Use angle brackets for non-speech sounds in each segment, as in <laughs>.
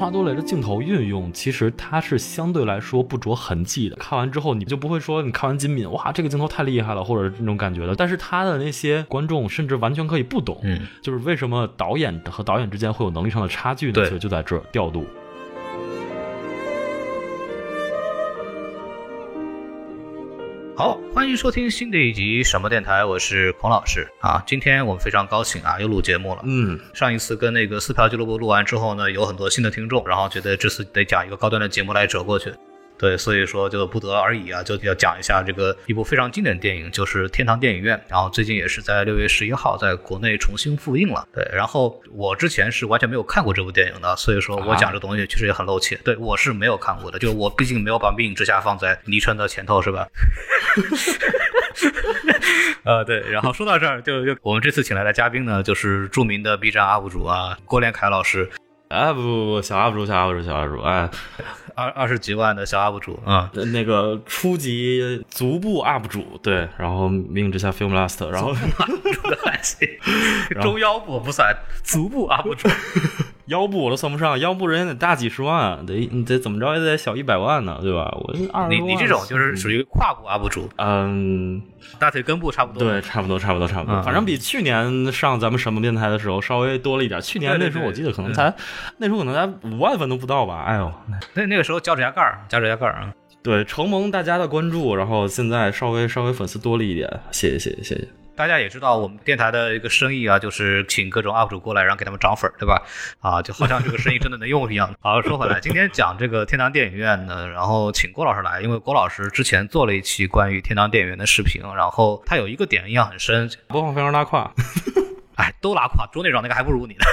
托马多雷的镜头运用，其实它是相对来说不着痕迹的。看完之后，你就不会说你看完金敏，哇，这个镜头太厉害了，或者那种感觉的。但是他的那些观众甚至完全可以不懂，嗯，就是为什么导演和导演之间会有能力上的差距呢？对其实就在这儿调度。欢迎收听新的一集什么电台，我是孔老师啊。今天我们非常高兴啊，又录节目了。嗯，上一次跟那个撕票俱乐部录完之后呢，有很多新的听众，然后觉得这次得讲一个高端的节目来折过去。对，所以说就不得而已啊，就要讲一下这个一部非常经典的电影，就是《天堂电影院》，然后最近也是在六月十一号在国内重新复映了。对，然后我之前是完全没有看过这部电影的，所以说我讲这东西确实也很露怯。对我是没有看过的，就我毕竟没有把《命运之下》放在昵称的前头，是吧？<laughs> 呃，对，然后说到这儿，就就我们这次请来的嘉宾呢，就是著名的 B 站 UP 主啊，郭连凯老师，哎，不不不，小 UP 主，小 UP 主，小 UP 主，哎，二二十几万的小 UP 主啊，那个初级足部 UP 主，对，然后《命运之下》Film Last，<laughs> 然后中腰部不算，足部 UP 主，腰部我都算不上，腰部人家得大几十万，得你得怎么着也得小一百万呢，对吧？我二十你你这种就是属于跨部 UP 主，嗯，大腿根部差不多，对，差不多，差不多，差不多，嗯。反正比去年上咱们什么电台的时候稍微多了一点。去年那时候我记得可能才那时候可能才五万粉都不到吧，哎呦，那那个时候脚趾甲盖儿，脚趾甲盖儿啊，对，承蒙大家的关注，然后现在稍微稍微粉丝多了一点，谢谢谢谢谢谢。大家也知道我们电台的一个生意啊，<laughs> 就是请各种 UP 主过来，然后给他们涨粉儿，对吧？啊，就好像这个生意真的能用一样。<laughs> 好，说回来，今天讲这个天堂电影院呢，然后请郭老师来，因为郭老师之前做了一期关于天堂电影院的视频，然后他有一个点印象很深，播放非常拉胯，哎，都拉胯，桌内长那个还不如你呢。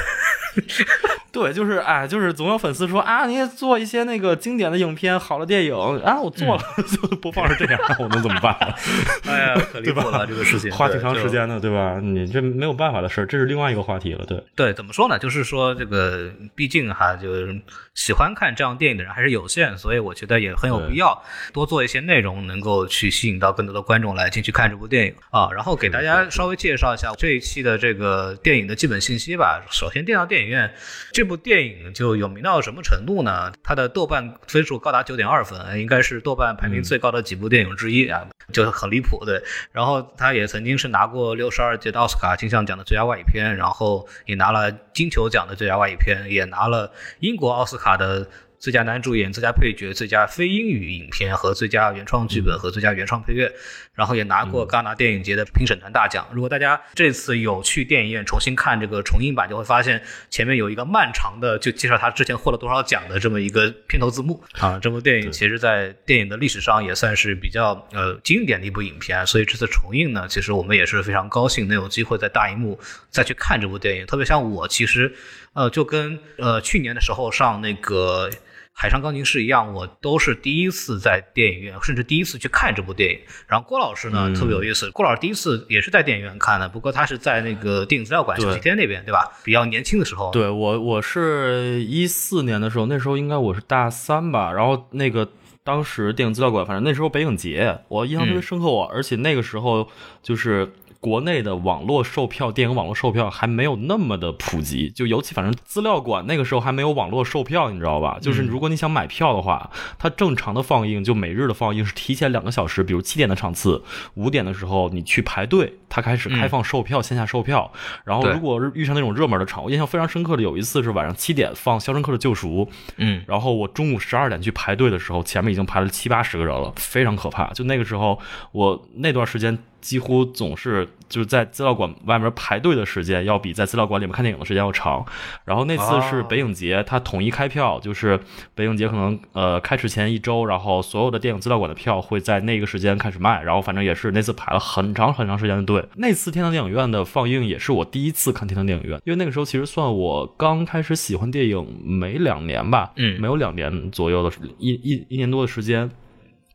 对，就是哎，就是总有粉丝说啊，你也做一些那个经典的影片、好的电影啊，我做了，<laughs> 就播放是这样，<laughs> 我能怎么办？<laughs> 哎呀，可离谱了这个事情，花挺长时间的，对吧？你这没有办法的事儿，这是另外一个话题了，对。对，怎么说呢？就是说这个，毕竟哈，就是喜欢看这样电影的人还是有限，所以我觉得也很有必要多做一些内容，能够去吸引到更多的观众来进去看这部电影啊。然后给大家稍微介绍一下这一期的这个电影的基本信息吧。首先，《电到电影院》这部电影就有名到什么程度呢？它的豆瓣分数高达九点二分，应该是豆瓣排名最高的几部电影之一啊，就很离谱。对，然后他也曾经是拿过六十二届的奥斯卡金像奖的最佳外语片，然后也拿了金球奖的最佳外语片，也拿了英国奥斯卡的最佳男主演、最佳配角、最佳非英语影片和最佳原创剧本和最佳原创配乐，然后也拿过戛纳电影节的评审团大奖。如果大家这次有去电影院重新看这个重映版，就会发现前面有一个漫长的就介绍他之前获了多少奖的这么一个片头字幕啊。这部电影其实在电影的历史上也算是比较呃经典的一部影片，所以这次重映呢，其实我们也是非常高兴能有机会在大荧幕再去看这部电影。特别像我，其实呃就跟呃去年的时候上那个。海上钢琴师一样，我都是第一次在电影院，甚至第一次去看这部电影。然后郭老师呢，嗯特别有意思，郭老师第一次也是在电影院看的，不过他是在那个电影资料馆对小西天那边，对吧？比较年轻的时候。对我，我是一四年的时候，那时候应该我是大三吧，然后那个当时电影资料馆，反正那时候北影节，我印象特别深刻我，而且那个时候就是。国内的网络售票，电影网络售票还没有那么的普及，就尤其反正资料馆那个时候还没有网络售票，你知道吧？就是如果你想买票的话，它正常的放映就每日的放映是提前两个小时，比如七点的场次，五点的时候你去排队，它开始开放售票，线下售票。然后如果遇上那种热门的场，我印象非常深刻的有一次是晚上七点放《肖申克的救赎》，嗯，然后我中午十二点去排队的时候，前面已经排了七八十个人了，非常可怕。就那个时候，我那段时间几乎总是就是在资料馆外面排队的时间，要比在资料馆里面看电影的时间要长。然后那次是哦北影节，它统一开票，就是北影节可能呃开始前一周，然后所有的电影资料馆的票会在那个时间开始卖。然后反正也是那次排了很长很长时间的队。那次天堂电影院的放映也是我第一次看天堂电影院，因为那个时候其实算我刚开始喜欢电影没两年吧，嗯没有两年左右的一一一年多的时间。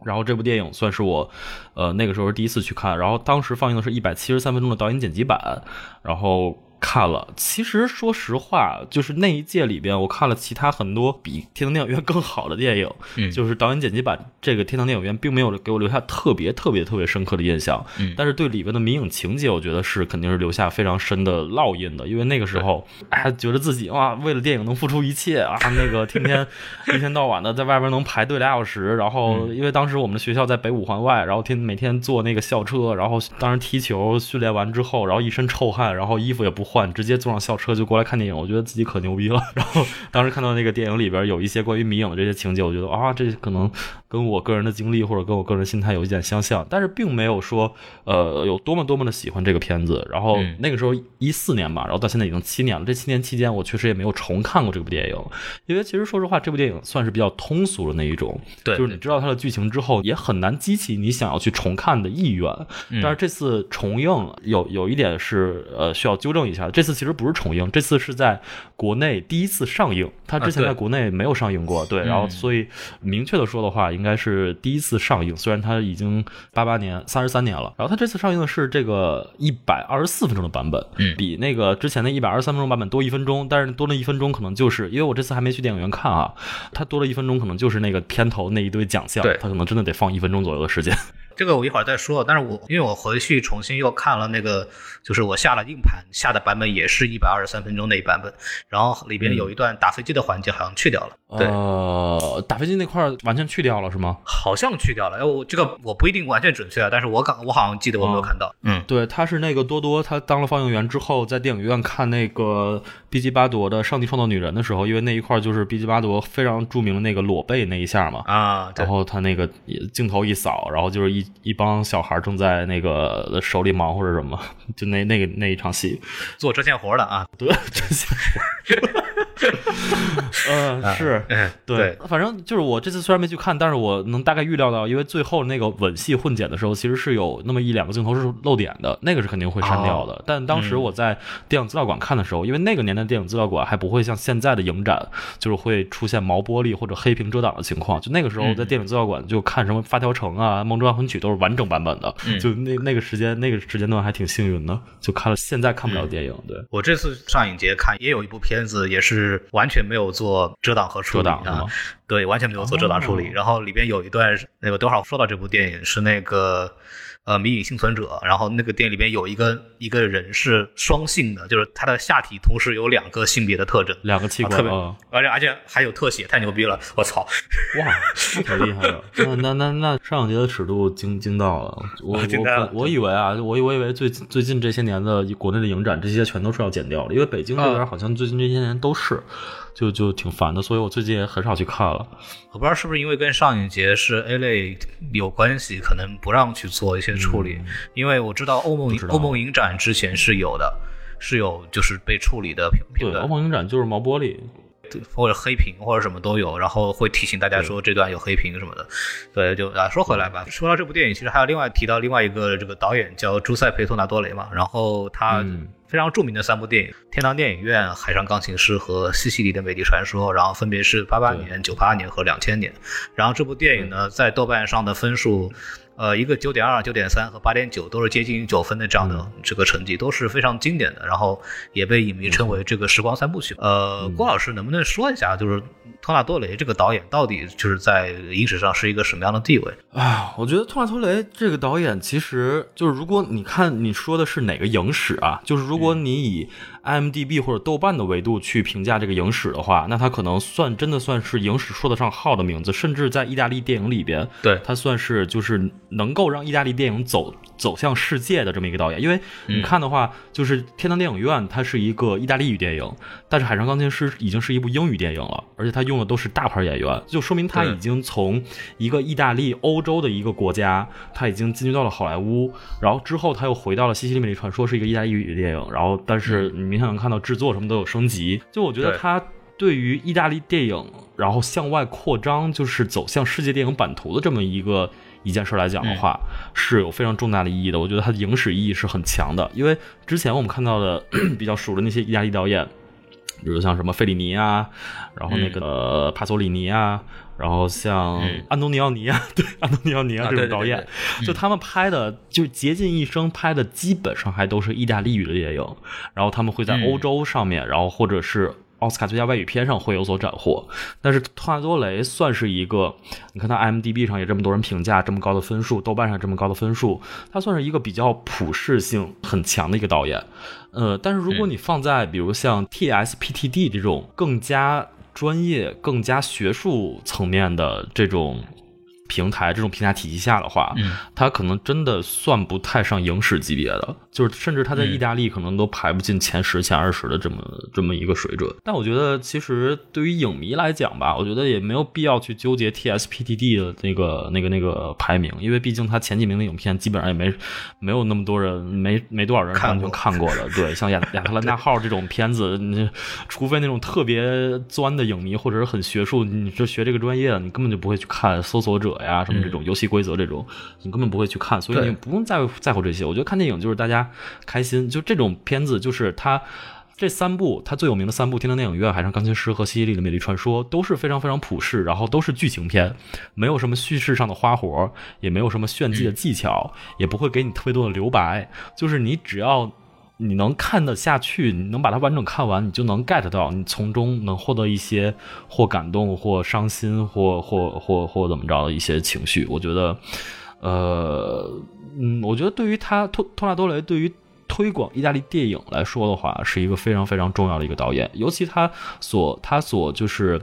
然后这部电影算是我，呃，那个时候第一次去看。然后当时放映的是一百七十三分钟的导演剪辑版，然后看了。其实说实话，就是那一届里边，我看了其他很多比《天堂电影院》更好的电影，嗯。就是导演剪辑版这个《天堂电影院》并没有给我留下特别特别特别深刻的印象，嗯。但是对里边的民影情节，我觉得是肯定是留下非常深的烙印的，因为那个时候哎，觉得自己哇，为了电影能付出一切啊，<laughs> 那个天天一天到晚的在外边能排队俩小时，然后因为当时我们的学校在北五环外，然后天每天坐那个校车，然后当时踢球训练完之后，然后一身臭汗，然后衣服也不换，直接坐上校车就过来看电影，我觉得自己可牛逼了。<laughs> 然后当时看到那个电影里边有一些关于迷影的这些情节，我觉得啊，这可能跟我个人的经历或者跟我个人心态有一点相像，但是并没有说呃有多么多么的喜欢这个片子。然后嗯。那个时候一四年吧，然后到现在已经七年了，这七年期间我确实也没有重看过这部电影，因为其实说实话，这部电影算是比较通俗的那一种，对就是你知道它的剧情之后，也很难激起你想要去重看的意愿。嗯。但是这次重映有有一点是呃需要纠正一下，这次其实不是重映，这次是在国内第一次上映，它之前在国内没有上映过，对，然后嗯。所以明确的说的话，应该是第一次上映，虽然它已经八八年三十三年了，然后它这次上映的是这个一百二十四分钟的版本，嗯。比那个之前的一百二十三分钟版本多一分钟，但是多了一分钟可能就是因为我这次还没去电影院看啊，它多了一分钟可能就是那个片头那一堆奖项，对。它可能真的得放一分钟左右的时间。这个我一会儿再说，但是我因为我回去重新又看了那个，就是我下了硬盘下的版本，也是一百二十三分钟那一版本，然后里边有一段打飞机的环节好像去掉了，对，呃，打飞机那块儿完全去掉了是吗？好像去掉了，哎，我这个我不一定完全准确啊，但是我刚我好像记得我没有看到，嗯，对，他是那个多多，他当了放映员之后，在电影院看那个毕吉巴朵的《上帝创造女人》的时候，因为那一块儿就是毕吉巴朵非常著名的那个裸背那一下嘛，啊，然，后他那个镜头一扫，然后就是一一帮小孩正在那个手里忙活着什么，<laughs> 就那那个那一场戏，做针线活的啊，对，针线活。嗯，<laughs> 是，嗯，对，反正就是我这次虽然没去看，但是我能大概预料到，因为最后那个吻戏混剪的时候，其实是有那么一两个镜头是漏点的，那个是肯定会删掉的。但当时我在电影资料馆看的时候，因为那个年代电影资料馆还不会像现在的影展，就是会出现毛玻璃或者黑屏遮挡的情况。就那个时候在电影资料馆就看什么《发条城》啊、《梦中安魂曲》都是完整版本的，就那那个时间那个时间段还挺幸运的，就看了现在看不了电影。对，我这次上影节看也有一部片子，也是完全没有做遮挡和处理啊遮挡是吗，对，完全没有做遮挡处理。哦然后里边有一段那个，等会儿说到这部电影是那个呃《迷影幸存者》，然后那个电影里边有一个一个人是双性的，就是他的下体同时有两个性别的特征，两个器啊特别官啊。而且而且还有特写，太牛逼了！我操，哇，太厉害了。那那那那上一节的尺度惊惊到了，我我我我以为啊，我以我以为最最近这些年的国内的影展，这些全都是要剪掉的，因为北京这边好像最近这些年都是，就就挺烦的，所以我最近也很少去看了。我不知道是不是因为跟上影节是 A 类有关系，可能不让去做一些处理。因为我知道欧盟嗯知道欧梦影展之前是有的，是有就是被处理的对，欧段，盟影展就是毛玻璃，或者黑屏或者什么都有，然后会提醒大家说这段有黑屏什么的。对，就啊说回来吧，说到这部电影，其实还有另外提到另外一个这个导演叫朱塞佩托纳多雷嘛，然后他嗯非常著名的三部电影《天堂电影院》《海上钢琴师》和《西西里的美丽传说》，然后分别是八八年、九八年和两千年。然后这部电影呢，在豆瓣上的分数。呃，一个九点二、九点三和八点九都是接近九分的这样的这个成绩，都是非常经典的。然后也被影迷称为这个时光三部曲。呃，郭老师能不能说一下，就是托纳多雷这个导演到底就是在影史上是一个什么样的地位？啊，我觉得托纳多雷这个导演，其实就是如果你看你说的是哪个影史啊，就是如果你以 IMDB 或者豆瓣的维度去评价这个影史的话，那他可能算真的算是影史说得上号的名字，甚至在意大利电影里边，对他算是就是能够让意大利电影走走向世界的这么一个导演。因为你看的话，就是《天堂电影院》它是一个意大利语电影，但是《海上钢琴师》已经是一部英语电影了，而且他用的都是大牌演员，就说明他已经从一个意大利、欧洲的一个国家，他已经进军到了好莱坞，然后之后他又回到了《西西里美丽传说》，是一个意大利语电影，然后但是你明显能看到制作什么都有升级，就我觉得对他。对于意大利电影，然后向外扩张，就是走向世界电影版图的这么一个一件事来讲的话，是有非常重大的意义的。我觉得它的影史意义是很强的，因为之前我们看到的 <clears throat> 比较熟的那些意大利导演，比如像什么费里尼啊，然后那个、呃帕索里尼啊，然后像安东尼奥尼啊，<laughs> 对，安东尼奥尼啊啊这种对对对导演，对。就他们拍的，就竭尽一生拍的，基本上还都是意大利语的电影，然后他们会在嗯。欧洲上面，然后或者是。奥斯卡最佳外语片上会有所斩获，但是托纳多雷算是一个，你看他 IMDB 上也这么多人评价，这么高的分数，豆瓣上这么高的分数，他算是一个比较普适性很强的一个导演。呃，但是如果你放在比如像 TSPTD 这种更加专业、更加学术层面的这种平台、这种评价体系下的话，嗯它可能真的算不太上影史级别的，就是甚至它在嗯意大利可能都排不进前十、前二十的这么这么一个水准。但我觉得，其实对于影迷来讲吧，我觉得也没有必要去纠结 TSPTD 的那个那个那个排名，因为毕竟它前几名的影片基本上也没没有那么多人，没没多少人完全看过看过的。对，像亚亚特兰大号这种片子，<laughs> 你除非那种特别钻的影迷或者是很学术，你是学这个专业的，你根本就不会去看《搜索者》呀什么这种游戏规则这种，你根本不会去看，所以你不用在乎在乎这些。我觉得看电影就是大家开心，就这种片子就是它。这三部，它最有名的三部《天堂电影院》《海上钢琴师》和《西西里的美丽传说》都是非常非常普世，然后都是剧情片，没有什么叙事上的花活，也没有什么炫技的技巧，也不会给你特别多的留白，就是你只要你能看得下去，你能把它完整看完，你就能 get 到，你从中能获得一些或感动、或伤心、或或或或怎么着的一些情绪。我觉得，呃，嗯，我觉得对于他托托纳多雷对于推广意大利电影来说的话，是一个非常非常重要的一个导演，尤其他所他所就是。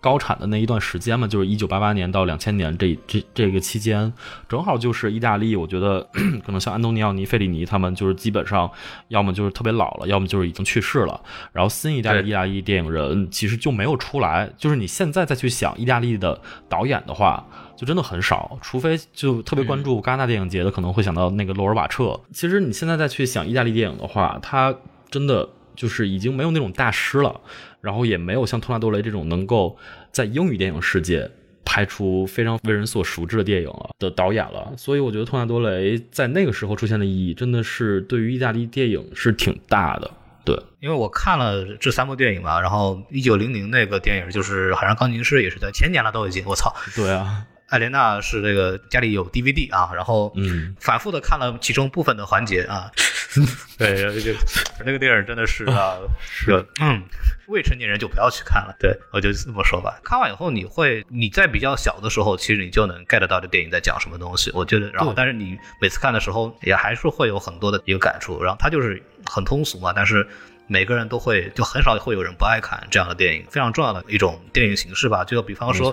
高产的那一段时间嘛，就是一九八八年到两千年这这这个期间，正好就是意大利，我觉得 <clears throat> 可能像安东尼奥尼、费里尼他们，就是基本上要么就是特别老了，要么就是已经去世了。然后新一代的意大利电影人其实就没有出来，就是你现在再去想意大利的导演的话，就真的很少，除非就特别关注戛纳电影节的，可能会想到那个洛尔瓦彻。其实你现在再去想意大利电影的话，他真的就是已经没有那种大师了，然后也没有像托纳多雷这种能够在英语电影世界拍出非常为人所熟知的电影了的导演了。所以我觉得托纳多雷在那个时候出现的意义，真的是对于意大利电影是挺大的。对，因为我看了这三部电影嘛，然后一九零零那个电影就是《海上钢琴师》，也是在前年了都已经，我操！对啊，艾莲娜是这个家里有 DVD 啊，然后嗯，反复的看了其中部分的环节啊。<laughs> 对，这个 <laughs> 那个电影真的是啊，<laughs> 是嗯，未成年人就不要去看了。对我就这么说吧。看完以后，你会你在比较小的时候，其实你就能 get 到这电影在讲什么东西。我觉得，然后但是你每次看的时候，也还是会有很多的一个感触。然后它就是很通俗嘛，但是。每个人都会，就很少会有人不爱看这样的电影，非常重要的一种电影形式吧。就比方说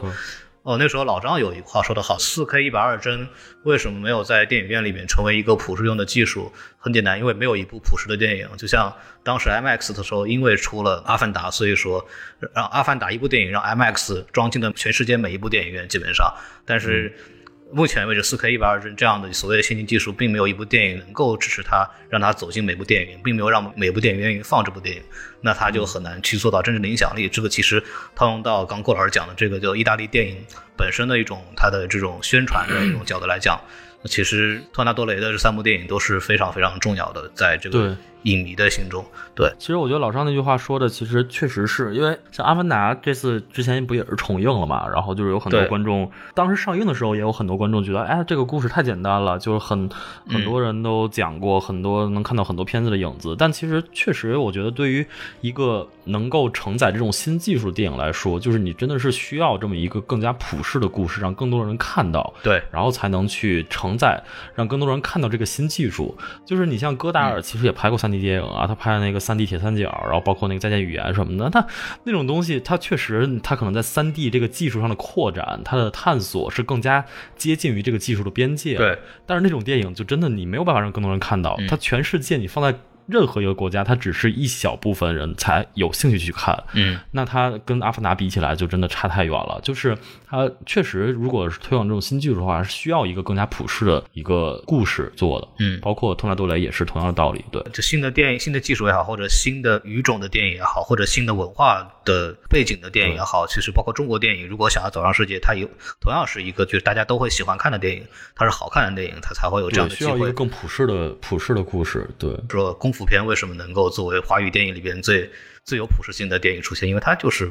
哦，那时候老张有一话说得好，四 K 一百二帧为什么没有在电影院里面成为一个普适用的技术？很简单，因为没有一部普适的电影。就像当时 IMAX 的时候，因为出了《阿凡达》，所以说让《阿凡达》一部电影让 IMAX 装进了全世界每一部电影院，基本上。但是目前为止，四 K 一百二帧这样的所谓的先进技术，并没有一部电影能够支持它，让它走进每部电影，并没有让每部电影愿意放这部电影，那它就很难去做到真正的影响力。这个其实套用到刚郭老师讲的这个，就意大利电影本身的一种它的这种宣传的一种角度来讲，其实托纳多雷的这三部电影都是非常非常重要的，在这个影迷的心中。对，其实我觉得老张那句话说的，其实确实是因为像《阿凡达》这次之前不也是重映了嘛，然后就是有很多观众当时上映的时候，也有很多观众觉得，哎，这个故事太简单了，就是很很多人都讲过，很多能看到很多片子的影子。但其实确实，我觉得对于一个能够承载这种新技术电影来说，就是你真的是需要这么一个更加普世的故事，让更多人看到。对，然后才能去承载，让更多人看到这个新技术。就是你像戈达尔，其实也拍过 3D 电影啊，他拍的那个三 D 铁三角，然后包括那个再见语言什么的，他那种东西，他确实他可能在三 D 这个技术上的扩展，它的探索是更加接近于这个技术的边界。对，但是那种电影就真的你没有办法让更多人看到，它全世界你放在。任何一个国家，它只是一小部分人才有兴趣去看，嗯，那它跟《阿凡达》比起来，就真的差太远了。就是它确实，如果是推广这种新技术的话，是需要一个更加普世的一个故事做的。嗯包括托纳多雷也是同样的道理。对，就新的电影、新的技术也好，或者新的语种的电影也好，或者新的文化的背景的电影也好，其实包括中国电影，如果想要走上世界，它有同样是一个就是大家都会喜欢看的电影，它是好看的电影，它才会有这样的机会需要一个。更普世的普世的故事。对，说功夫功夫片为什么能够作为华语电影里边最最有普适性的电影出现？因为它就是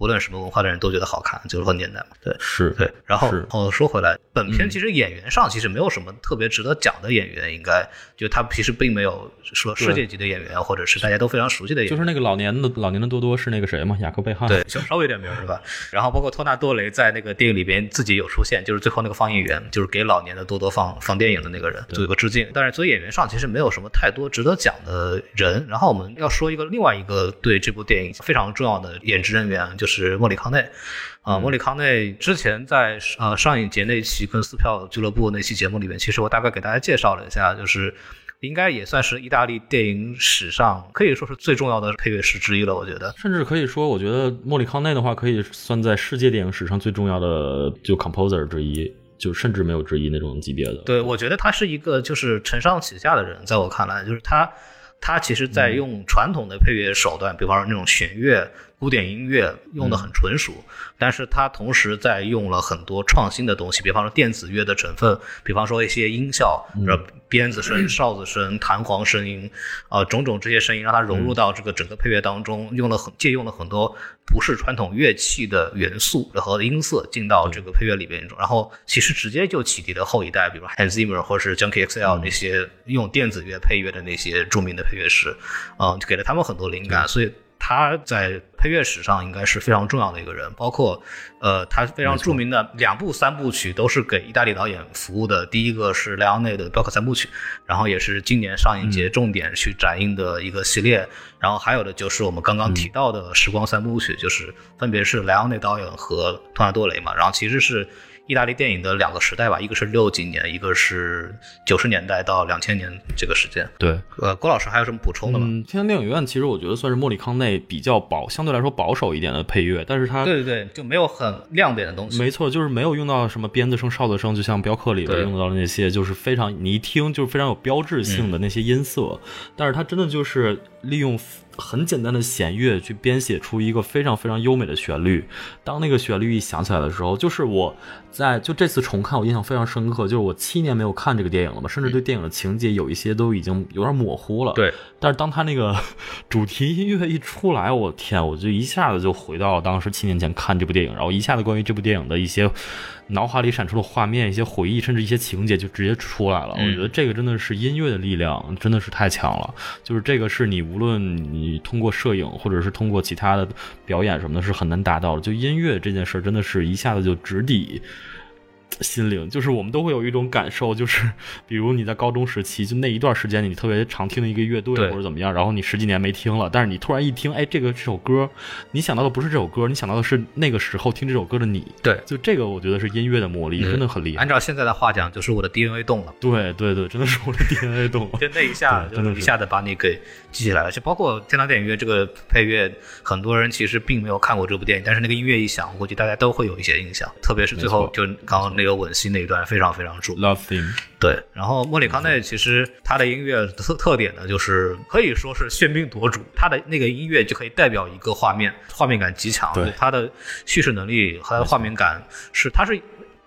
无论什么文化的人都觉得好看，就是很简单嘛。对，是对。然后是哦，说回来，本片其实演员上其实没有什么特别值得讲的演员，应该就他其实并没有说世界级的演员，或者是大家都非常熟悉的演员。就是那个老年的老年的多多是那个谁嘛，雅克贝汉。对，稍稍微有点名是吧？然后包括托纳多雷在那个电影里边自己有出现，就是最后那个放映员，就是给老年的多多放放电影的那个人做一个致敬。但是作为演员上其实没有什么太多值得讲的人。然后我们要说一个另外一个对这部电影非常重要的演职人员，就是莫里康内。啊，莫里康内之前在呃上影节那期跟撕票俱乐部那期节目里面，其实我大概给大家介绍了一下，就是应该也算是意大利电影史上可以说是最重要的配乐师之一了。我觉得，甚至可以说，我觉得莫里康内的话可以算在世界电影史上最重要的就 composer 之一，就甚至没有之一那种级别的。对，我觉得他是一个就是承上启下的人，在我看来，就是他他其实在用传统的配乐手段，比方说那种弦乐。古典音乐用的很纯熟，但是它同时在用了很多创新的东西，比方说电子乐的成分，比方说一些音效，呃，鞭子声、<clears throat> 哨子声、弹簧声音，啊，种种这些声音让它融入到这个整个配乐当中，用了很借用了很多不是传统乐器的元素和音色进到这个配乐里边中，然后其实直接就启迪了后一代，比如 Hans Zimmer 或者是 Junkie XL 那些用电子乐配乐的那些著名的配乐师，啊，给了他们很多灵感，所以。他在配乐史上应该是非常重要的一个人，包括，呃，他非常著名的两部三部曲都是给意大利导演服务的。第一个是莱昂内的《雕刻三部曲》，然后也是今年上映节重点去展映的一个系列。然后还有的就是我们刚刚提到的《时光三部曲》，就是分别是莱昂内导演和托纳多雷嘛。然后其实是。意大利电影的两个时代吧，一个是六几年，一个是九十年代到两千年这个时间。对，呃，郭老师还有什么补充的吗？嗯，天堂电影院其实我觉得算是莫里康内比较保，相对来说保守一点的配乐，但是它对对对，就没有很亮点的东西。没错，就是没有用到什么鞭子声、哨子声，就像镖客里边用到的那些，就是非常你一听就是非常有标志性的那些音色，但是它真的就是利用。很简单的弦乐去编写出一个非常非常优美的旋律。当那个旋律一响起来的时候，就是我在就这次重看，我印象非常深刻。就是我七年没有看这个电影了嘛，甚至对电影的情节有一些都已经有点模糊了。对。但是当他那个 <laughs> 主题音乐一出来，我天，我就一下子就回到了当时七年前看这部电影，然后一下子关于这部电影的一些。脑海里闪出的画面、一些回忆，甚至一些情节就直接出来了。我觉得这个真的是音乐的力量，真的是太强了。就是这个是你无论你通过摄影，或者是通过其他的表演什么的，是很难达到的。就音乐这件事，真的是一下子就直抵。心灵就是我们都会有一种感受，就是比如你在高中时期，就那一段时间你特别常听的一个乐队或者怎么样，然后你十几年没听了，但是你突然一听，哎，这个这首歌，你想到的不是这首歌，你想到的是那个时候听这首歌的你。对，就这个我觉得是音乐的魔力，真的很厉害。按照现在的话讲，就是我的 DNA 动了。对对对，真的是我的 DNA 动了。<laughs> 就那一下，真的一下子把你给记起来了。就包括天堂电影院这个配乐，很多人其实并没有看过这部电影，但是那个音乐一响，我估计大家都会有一些印象，特别是最后就刚刚那个吻戏那一段。非常非常著 Love theme。对，然后莫里康内其实他的音乐特特点呢，就是可以说是喧宾夺主，他的那个音乐就可以代表一个画面，画面感极强，对他的叙事能力和他的画面感是，他是。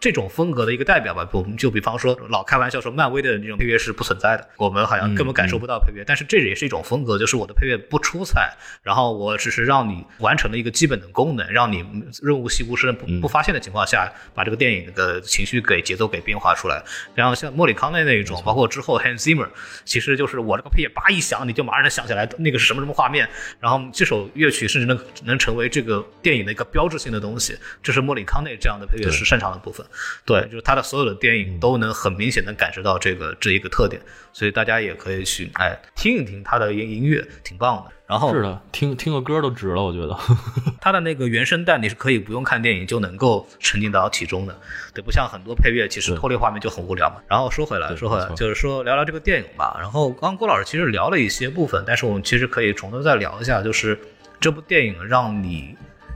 这种风格的一个代表吧，我们就比方说老开玩笑说漫威的那种配乐是不存在的，我们好像根本感受不到配乐。但是这也是一种风格，就是我的配乐不出彩，然后我只是让你完成了一个基本的功能，让你润物细无声、不不发现的情况下，把这个电影的情绪给节奏给变化出来。然后像莫里康内那一种，包括之后 Hans Zimmer，其实就是我这个配乐叭一响，你就马上能想起来那个是什么什么画面，然后这首乐曲甚至能能成为这个电影的一个标志性的东西。这是莫里康内这样的配乐师擅长的部分。对，就是他的所有的电影都能很明显的感受到这个这一个特点，所以大家也可以去哎听一听他的音音乐，挺棒的。然后是的，听听个歌都值了，我觉得。<laughs> 他的那个原声带你是可以不用看电影就能够沉浸到其中的，对，不像很多配乐其实脱离画面就很无聊嘛。然后说回来，说回来，就是说聊聊这个电影吧。然后刚刚郭老师其实聊了一些部分，但是我们其实可以从头再聊一下，就是这部电影让你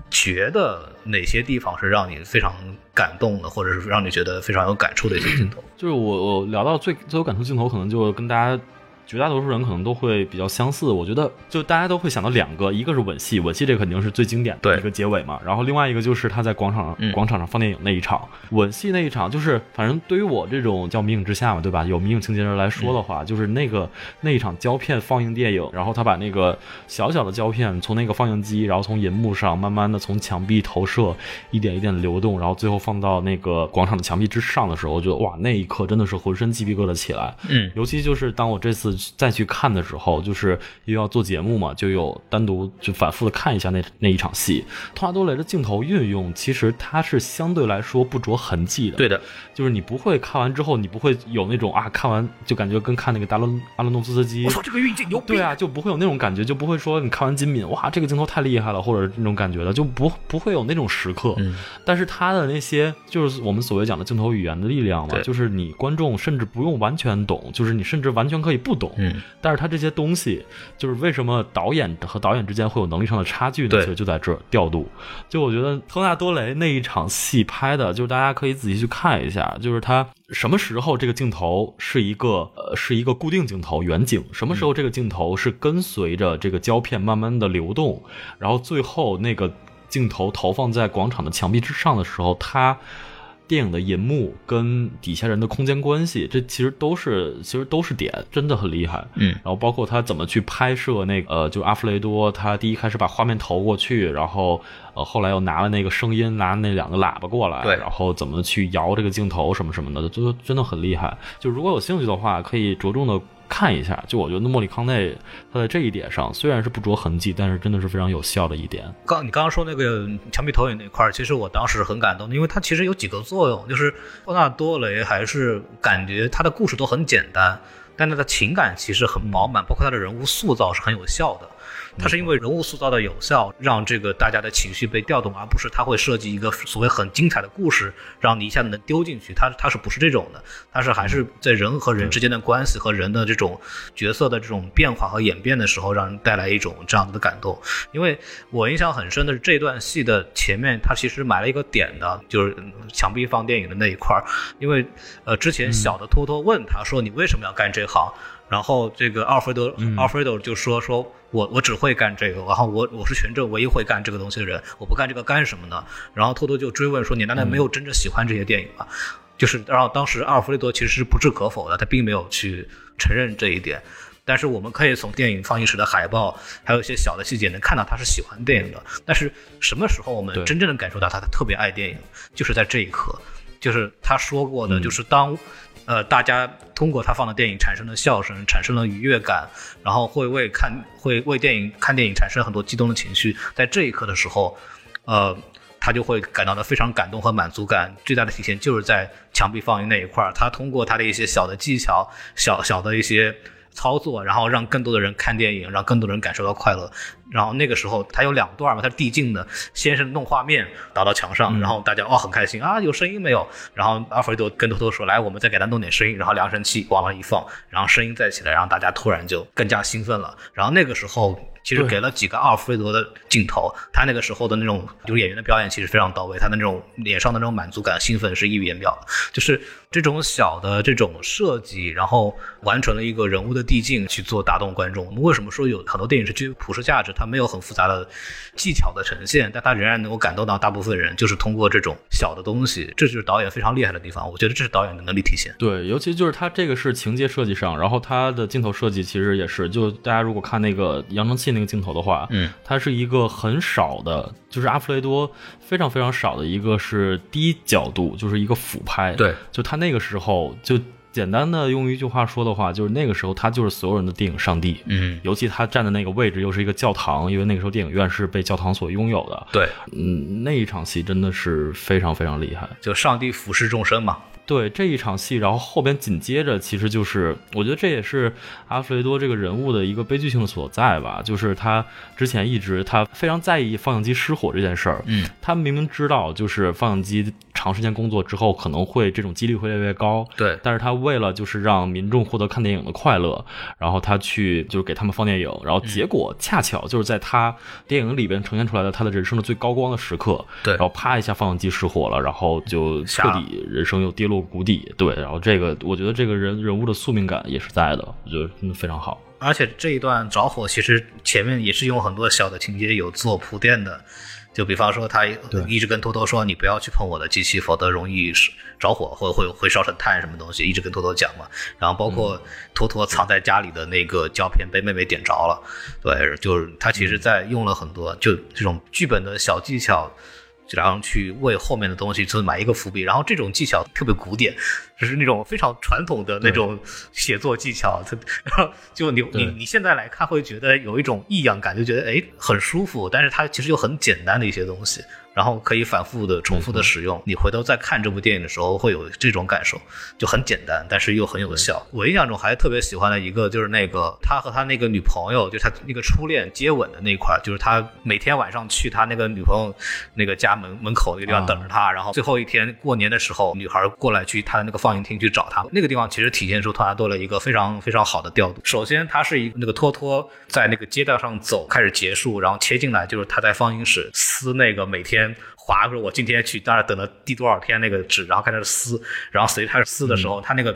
觉得哪些地方是让你非常。感动的，或者是让你觉得非常有感触的一些镜头，就是我我聊到最最有感触镜头，可能就跟大家绝大多数人可能都会比较相似。我觉得就大家都会想到两个，一个是吻戏，吻戏这肯定是最经典的一个结尾嘛。然后另外一个就是他在广场广场上放电影那一场，吻戏那一场，就是反正对于我这种叫迷影之下嘛，对吧？有迷影情节人来说的话，就是那个那一场胶片放映电影，然后他把那个小小的胶片从那个放映机，然后从银幕上慢慢的从墙壁投射，一点一点的流动，然后最后放到那个广场的墙壁之上的时候，我觉得哇，那一刻真的是浑身鸡皮疙瘩起来。嗯，尤其就是当我这次再去看的时候，就是又要做节目嘛，就有单独就反复的看一下那那一场戏。托纳多雷的镜头运用，其实它是相对来说不着痕迹的。对的，就是你不会看完之后，你不会有那种啊，看完就感觉跟看那个达伦阿伦诺夫斯基，我操这个运镜牛逼，对啊，就不会有那种感觉，就不会说你看完金敏，哇，这个镜头太厉害了，或者那种感觉的，就不不会有那种时刻。嗯，但是他的那些就是我们所谓讲的镜头语言的力量嘛，就是你观众甚至不用完全懂，就是你甚至完全可以不懂。嗯，但是他这些东西，就是为什么导演和导演之间会有能力上的差距呢？对，其实就在这儿调度。就我觉得托纳多雷那一场戏拍的，就是大家可以仔细去看一下，就是他什么时候这个镜头是一个呃是一个固定镜头远景，什么时候这个镜头是跟随着这个胶片慢慢的流动，然后最后那个镜头投放在广场的墙壁之上的时候，他。电影的银幕跟底下人的空间关系，这其实都是其实都是点，真的很厉害。嗯，然后包括他怎么去拍摄那个，呃，就阿弗雷多，他第一开始把画面投过去，然后呃后来又拿了那个声音，拿那两个喇叭过来，对，然后怎么去摇这个镜头什么什么的，就真的很厉害。就如果有兴趣的话，可以着重的。看一下，就我觉得莫里康内他在这一点上虽然是不着痕迹，但是真的是非常有效的一点。刚你刚刚说那个墙壁投影那块儿，其实我当时很感动，因为它其实有几个作用，就是托纳多雷还是感觉他的故事都很简单，但他的情感其实很饱满，包括他的人物塑造是很有效的。他是因为人物塑造的有效，让这个大家的情绪被调动，而不是它会设计一个所谓很精彩的故事，让你一下子能丢进去。它它是不是这种的？它是还是在人和人之间的关系和人的这种角色的这种变化和演变的时候，让人带来一种这样子的感动。因为我印象很深的是这段戏的前面，他其实埋了一个点的，就是墙壁放电影的那一块儿。因为呃，之前小的托托问他说：“你为什么要干这行？”然后这个阿尔弗德阿尔弗雷多就说：“说我我只会干这个，然后我我是全镇唯一会干这个东西的人，我不干这个干什么呢？”然后托托就追问说：“你难道没有真正喜欢这些电影吗？”就是然后当时阿尔弗雷德其实是不置可否的，他并没有去承认这一点。但是我们可以从电影放映室的海报，还有一些小的细节能看到他是喜欢电影的。但是什么时候我们真正的感受到他特别爱电影，就是在这一刻，就是他说过的，就是当。呃，大家通过他放的电影产生了笑声，产生了愉悦感，然后会为看会为电影看电影产生很多激动的情绪，在这一刻的时候，呃，他就会感到的非常感动和满足感。最大的体现就是在墙壁放映那一块儿，他通过他的一些小的技巧，小小的一些操作，然后让更多的人看电影，让更多人感受到快乐。然后那个时候它有两段嘛，它是递进的，先是弄画面打到墙上，然后大家哦很开心啊，有声音没有？然后阿弗雷多跟偷偷说来，我们再给他弄点声音，然后扬声器往那一放，然后声音再起来，然后大家突然就更加兴奋了。然后那个时候其实给了几个阿尔弗雷德的镜头，他那个时候的那种就是演员的表演其实非常到位，他的那种脸上的那种满足感、兴奋是溢于言表的，就是这种小的这种设计，然后完成了一个人物的递进去做打动观众。我们为什么说有很多电影是具有普世价值？它没有很复杂的技巧的呈现，但它仍然能够感动到大部分人，就是通过这种小的东西，这就是导演非常厉害的地方。我觉得这是导演的能力体现。对，尤其就是他这个是情节设计上，然后他的镜头设计其实也是，就大家如果看那个扬声器那个镜头的话，嗯，它是一个很少的，就是阿弗雷多非常非常少的一个是低角度，就是一个俯拍。对，就他那个时候就。简单的用一句话说的话，就是那个时候他就是所有人的电影上帝。嗯，尤其他站的那个位置又是一个教堂，因为那个时候电影院是被教堂所拥有的。对，嗯，那一场戏真的是非常非常厉害，就上帝俯视众生嘛。对这一场戏，然后后边紧接着，其实就是我觉得这也是阿弗雷多这个人物的一个悲剧性的所在吧，就是他之前一直他非常在意放映机失火这件事儿，嗯，他明明知道就是放映机长时间工作之后可能会这种几率会越来越高，对，但是他为了就是让民众获得看电影的快乐，然后他去就是给他们放电影，然后结果恰巧就是在他电影里边呈现出来的他的人生的最高光的时刻，对，然后啪一下放映机失火了，然后就彻底人生又跌落。落谷底。对，然后这个我觉得这个人人物的宿命感也是在的，我觉得真的非常好。而且这一段着火，其实前面也是用很多小的情节有做铺垫的。就比方说，他一直跟托托说：“你不要去碰我的机器，否则容易着火，或会会烧成炭什么东西。”一直跟托托讲嘛。然后包括托托藏在家里的那个胶片被妹妹点着了。对，就是他其实在用了很多就这种剧本的小技巧。然后去为后面的东西就埋一个伏笔，然后这种技巧特别古典，就是那种非常传统的那种写作技巧。然后就你你你现在来看会觉得有一种异样感，就觉得哎很舒服，但是它其实又很简单的一些东西。然后可以反复的、重复的使用。你回头再看这部电影的时候，会有这种感受，就很简单，但是又很有效。我印象中还特别喜欢的一个，就是那个他和他那个女朋友，就他那个初恋接吻的那块，就是他每天晚上去他那个女朋友那个家门门口那个地方等着他，然后最后一天过年的时候，女孩过来去他的那个放映厅去找他，那个地方其实体现出托纳多了一个非常非常好的调度。首先，他是一那个托托在那个街道上走，开始结束，然后切进来，就是他在放映室撕那个每天。划说，我今天去，当然等了第多少天那个纸，然后开始撕，然后随着开始撕的时候，他那个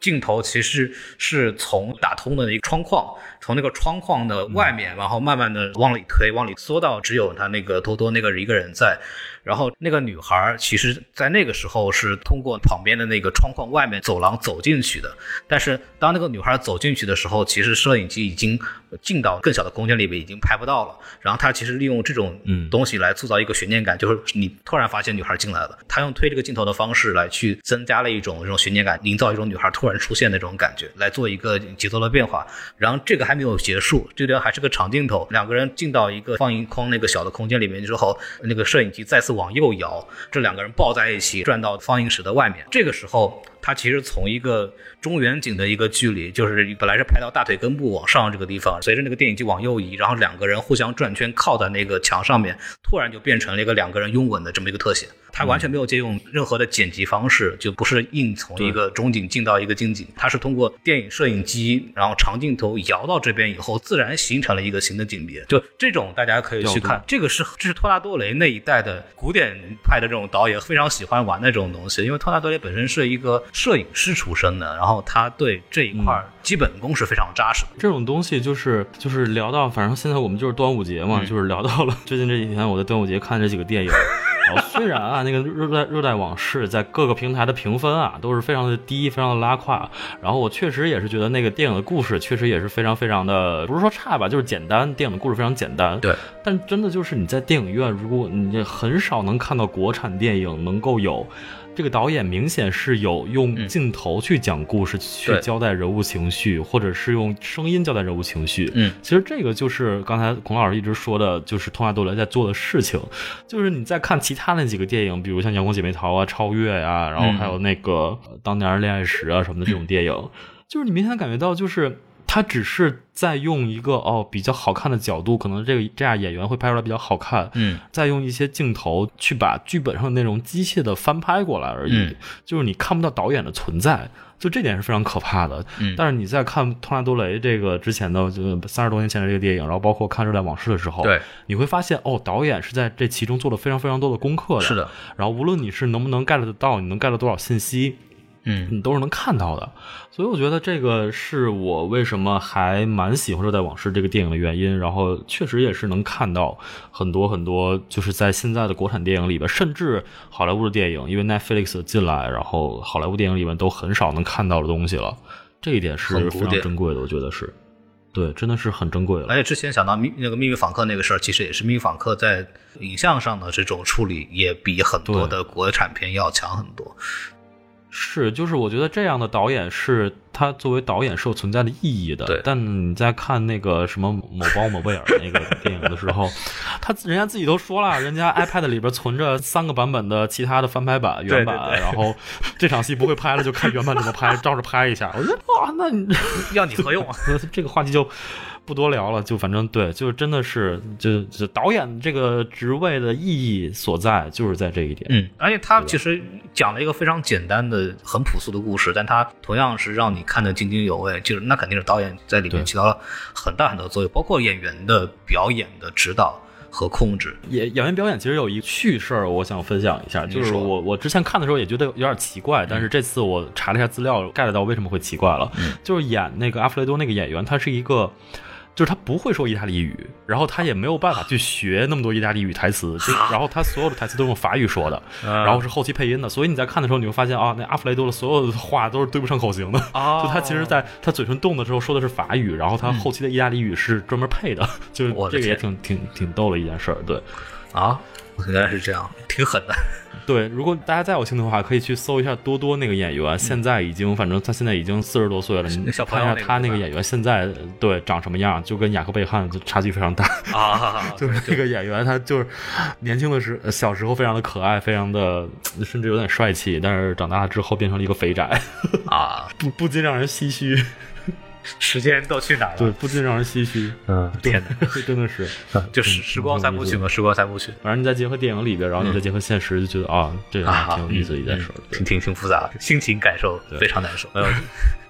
镜头其实是从打通的一个窗框，从那个窗框的外面，然后慢慢的往里推，往里缩到只有他那个多多那个一个人在。然后那个女孩其实，在那个时候是通过旁边的那个窗框外面走廊走进去的。但是当那个女孩走进去的时候，其实摄影机已经进到更小的空间里面，已经拍不到了。然后他其实利用这种嗯东西来塑造一个悬念感，就是你突然发现女孩进来了。他用推这个镜头的方式来去增加了一种这种悬念感，营造一种女孩突然出现的这种感觉，来做一个节奏的变化。然后这个还没有结束，这边还是个长镜头，两个人进到一个放映框那个小的空间里面之后，那个摄影机再次。往右摇，这两个人抱在一起转到放映室的外面。这个时候，他其实从一个中远景的一个距离，就是本来是拍到大腿根部往上这个地方，随着那个电影机往右移，然后两个人互相转圈靠在那个墙上面，突然就变成了一个两个人拥吻的这么一个特写。他完全没有借用任何的剪辑方式，就不是硬从一个中景进到一个近景，他是通过电影摄影机，然后长镜头摇到这边以后，自然形成了一个新的景别。就这种大家可以去看，这个是这是托拉多雷那一代的古典派的这种导演非常喜欢玩的这种东西，因为托拉多雷本身是一个摄影师出身的，然后他对这一块基本功是非常扎实的。这种东西就是就是聊到，反正现在我们就是端午节嘛，就是聊到了 <laughs> 最近这几天我在端午节看这几个电影。然后虽然啊，那个《热带热带往事》在各个平台的评分啊都是非常的低，非常的拉胯。然后我确实也是觉得那个电影的故事确实也是非常非常的，不是说差吧，就是简单。电影的故事非常简单。对。但真的就是你在电影院，如果你很少能看到国产电影能够有。这个导演明显是有用镜头去讲故事，去交代人物情绪，或者是用声音交代人物情绪。嗯，其实这个就是刚才孔老师一直说的，就是托马多雷在做的事情。就是你在看其他那几个电影，比如像《阳光姐妹淘》啊、《超越》呀，然后还有那个《当年恋爱时》啊什么的这种电影，<laughs> 就是你明显感觉到就是。他只是在用一个哦比较好看的角度，可能这个这样演员会拍出来比较好看，嗯，再用一些镜头去把剧本上的内容机械的翻拍过来而已，就是你看不到导演的存在，就这点是非常可怕的。嗯，但是你在看托纳多雷这个之前的，就三十多年前的这个电影，然后包括看《热带往事》的时候，对，你会发现哦，导演是在这其中做了非常非常多的功课的，是的。然后无论你是能不能 get 得到，你能 get 多少信息。嗯，你都是能看到的，所以我觉得这个是我为什么还蛮喜欢《热带往事》这个电影的原因。然后确实也是能看到很多很多，就是在现在的国产电影里边，甚至好莱坞的电影，因为 Netflix 进来，然后好莱坞电影里面都很少能看到的东西了。这一点是非常珍贵的，我觉得是，对，真的是很珍贵了。而且之前想到秘那个《秘密访客》那个事儿，其实也是《秘密访客》在影像上的这种处理，也比很多的国产片要强很多。是，就是我觉得这样的导演是他作为导演是有存在的意义的。对，但你在看那个什么某包某贝尔 <laughs> 那个电影的时候，他人家自己都说了，人家 iPad 里边存着三个版本的其他的翻拍版、原版，然后这场戏不会拍了，就看原版怎么拍，照着拍一下。我觉得哇，那你要你何用啊？<laughs> 这个话题就。不多聊了，就反正对，就是真的是，就就导演这个职位的意义所在，就是在这一点。嗯，而且他其实讲了一个非常简单的、很朴素的故事，但他同样是让你看得津津有味。就是那肯定是导演在里面起到了很大很大的作用，包括演员的表演的指导。和控制。演演员表演其实有一趣事儿，我想分享一下，就是我我之前看的时候也觉得有点奇怪，但是这次我查了一下资料，get 到为什么会奇怪了，嗯就是演那个阿弗雷多那个演员，他是一个。就是他不会说意大利语，然后他也没有办法去学那么多意大利语台词，就 <laughs> 然后他所有的台词都用法语说的，然后是后期配音的，所以你在看的时候你会发现啊，那阿弗雷多的所有的话都是对不上口型的，就他其实在他嘴唇动的时候说的是法语，然后他后期的意大利语是专门配的，<laughs> 就是这个也挺挺挺逗的一件事儿，对，啊，<laughs> 原来是这样，挺狠的。<laughs> 对，如果大家再有兴趣的话，可以去搜一下多多那个演员，现在已经，反正他现在已经四十多岁了。你看一下他那个演员现在对长什么样，就跟雅克贝汉就差距非常大啊。<laughs> 就是那个演员，他就是年轻的时小时候非常的可爱，非常的甚至有点帅气，但是长大了之后变成了一个肥宅啊，不不禁让人唏嘘。时间都去哪儿了？对，不禁让人唏嘘。嗯，天哪，<laughs> 真的是，<laughs> 就是时光三部曲嘛，时光三部曲。反正你再结合电影里边，然后你再结合现实，就觉得啊，这个挺有意思的一件事，挺挺挺复杂，心情感受非常难受。<laughs>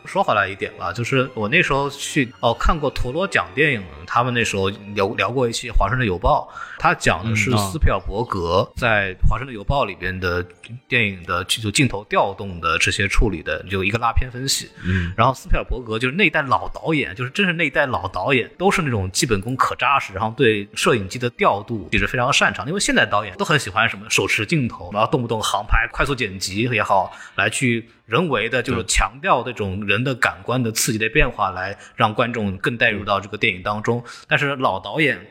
说回来一点吧，就是我那时候去哦看过陀螺讲电影，他们那时候聊聊过一期《华盛顿邮报》，他讲的是斯皮尔伯格在《华盛顿邮报》里边的电影的就镜头调动的这些处理的，就一个拉片分析。嗯，然后斯皮尔伯格就是那一代老导演，就是真是那一代老导演，都是那种基本功可扎实，然后对摄影机的调度也是非常擅长。因为现在导演都很喜欢什么手持镜头，然后动不动航拍、快速剪辑也好，来去。人为的就是强调这种人的感官的刺激的变化，来让观众更带入到这个电影当中。但是老导演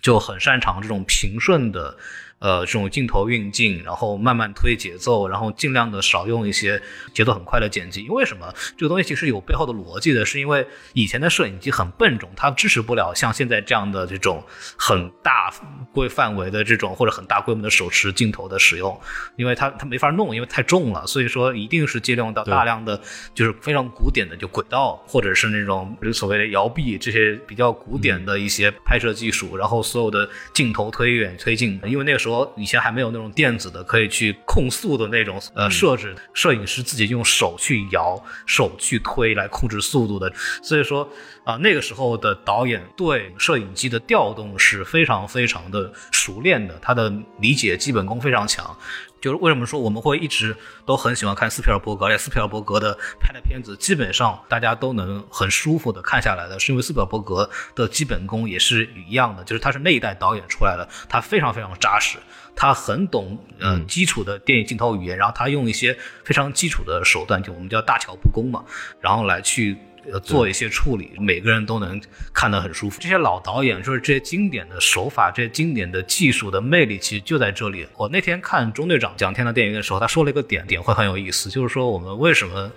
就很擅长这种平顺的。呃，这种镜头运镜，然后慢慢推节奏，然后尽量的少用一些节奏很快的剪辑。因为什么？这个东西其实有背后的逻辑的，是因为以前的摄影机很笨重，它支持不了像现在这样的这种很大规范围的这种或者很大规模的手持镜头的使用，因为它它没法弄，因为太重了。所以说一定是借用到大量的就是非常古典的就轨道或者是那种所谓的摇臂这些比较古典的一些拍摄技术，然后所有的镜头推远推进，因为那个时候。说以前还没有那种电子的可以去控速的那种呃设置，摄影师自己用手去摇、手去推来控制速度的，所以说啊那个时候的导演对摄影机的调动是非常非常的熟练的，他的理解基本功非常强。就是为什么说我们会一直都很喜欢看斯皮尔伯格，而且斯皮尔伯格的拍的片子基本上大家都能很舒服的看下来的，是因为斯皮尔伯格的基本功也是一样的，就是他是那一代导演出来的，他非常非常扎实，他很懂呃基础的电影镜头语言，然后他用一些非常基础的手段，就我们叫大巧不工嘛，然后来去。做一些处理，每个人都能看得很舒服。这些老导演就是这些经典的手法，这些经典的技术的魅力，其实就在这里。我那天看中队长讲《天堂电影院》的时候，他说了一个点，点会很有意思，就是说我们为什么《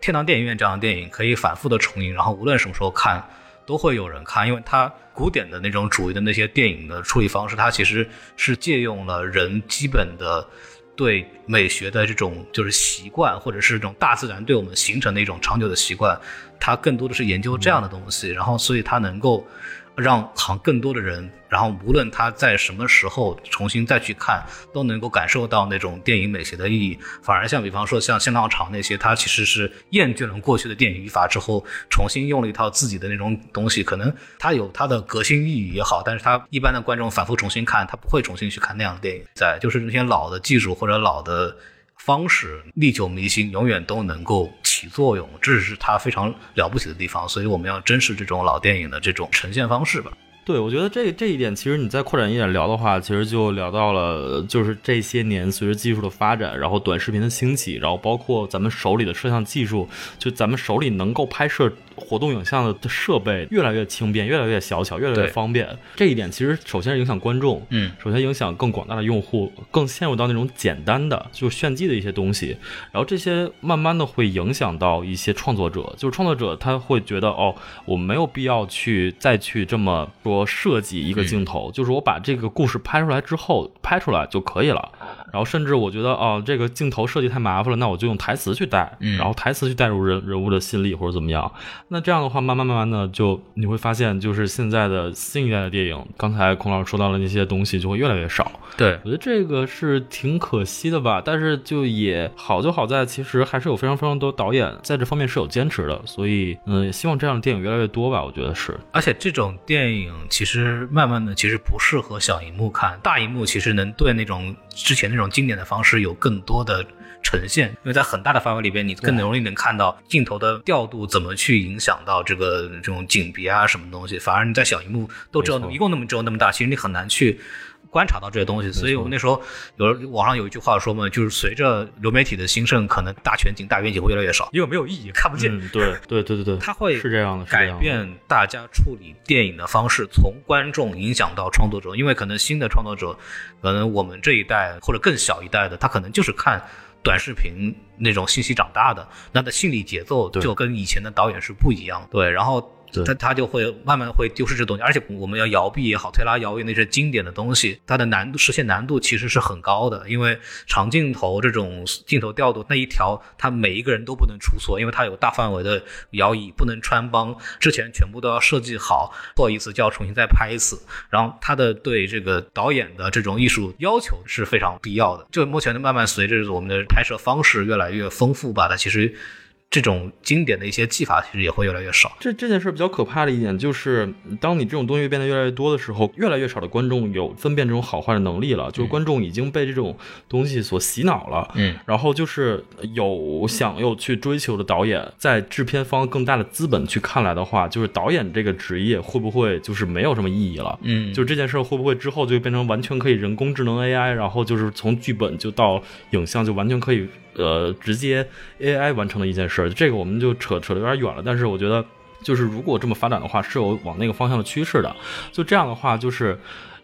天堂电影院》这样的电影可以反复的重映，然后无论什么时候看都会有人看，因为它古典的那种主义的那些电影的处理方式，它其实是借用了人基本的。对美学的这种就是习惯，或者是这种大自然对我们形成的一种长久的习惯，它更多的是研究这样的东西，然后所以它能够。让好更多的人，然后无论他在什么时候重新再去看，都能够感受到那种电影美学的意义。反而像比方说像新浪潮那些，他其实是厌倦了过去的电影语法之后，重新用了一套自己的那种东西，可能他有他的革新意义也好，但是他一般的观众反复重新看，他不会重新去看那样的电影。在就是那些老的技术或者老的。方式历久弥新，永远都能够起作用，这是它非常了不起的地方。所以我们要珍视这种老电影的这种呈现方式吧。对，我觉得这这一点，其实你再扩展一点聊的话，其实就聊到了，就是这些年随着技术的发展，然后短视频的兴起，然后包括咱们手里的摄像技术，就咱们手里能够拍摄。活动影像的设备越来越轻便，越来越小巧，越来越方便。这一点其实首先是影响观众，嗯，首先影响更广大的用户，更陷入到那种简单的就炫技的一些东西。然后这些慢慢的会影响到一些创作者，就是创作者他会觉得哦，我没有必要去再去这么说设计一个镜头，就是我把这个故事拍出来之后拍出来就可以了。然然后甚至我觉得哦，这个镜头设计太麻烦了，那我就用台词去带，嗯然后台词去带入人人物的心理或者怎么样。那这样的话，慢慢慢慢的就你会发现，就是现在的新一代的电影，刚才孔老师说到了那些东西就会越来越少。对我觉得这个是挺可惜的吧，但是就也好就好在，其实还是有非常非常多导演在这方面是有坚持的，所以嗯，希望这样的电影越来越多吧，我觉得是。而且这种电影其实慢慢的其实不适合小荧幕看，大荧幕其实能对那种之前那种经典的方式有更多的呈现，因为在很大的范围里边，你更容易能看到镜头的调度怎么去影响到这个这种景别啊什么东西。反而你在小荧幕都只有没错一共那么只有那么大，其实你很难去。观察到这些东西，所以我们那时候有人网上有一句话说嘛，就是随着流媒体的兴盛，可能大全景、大远景会越来越少，因为没有意义，看不见。嗯，对对对对对，<laughs> 它会是这样的，改变大家处理电影的方式，从观众影响到创作者，因为可能新的创作者，可能我们这一代或者更小一代的，他可能就是看短视频那种信息长大的，那的心理节奏就跟以前的导演是不一样的。对，然后。对。他他就会慢慢会丢失这东西，而且我们要摇臂也好，推拉摇翼那些经典的东西，它的难度实现难度其实是很高的，因为长镜头这种镜头调度那一条，它每一个人都不能出错，因为它有大范围的摇椅，不能穿帮，之前全部都要设计好，错一次就要重新再拍一次，然后它的对这个导演的这种艺术要求是非常必要的。就目前的慢慢随着我们的拍摄方式越来越丰富吧，它其实这种经典的一些技法其实也会越来越少。这这件事比较可怕的一点就是，当你这种东西变得越来越多的时候，越来越少的观众有分辨这种好坏的能力了，就是观众已经被这种东西所洗脑了。嗯，然后就是有想要去追求的导演，在制片方更大的资本去看来的话，就是导演这个职业会不会就是没有什么意义了？嗯就这件事会不会之后就变成完全可以人工智能 AI，然后就是从剧本就到影像就完全可以呃直接 AI 完成的一件事？这个我们就扯扯得有点远了，但是我觉得就是如果这么发展的话，是有往那个方向的趋势的。就这样的话，就是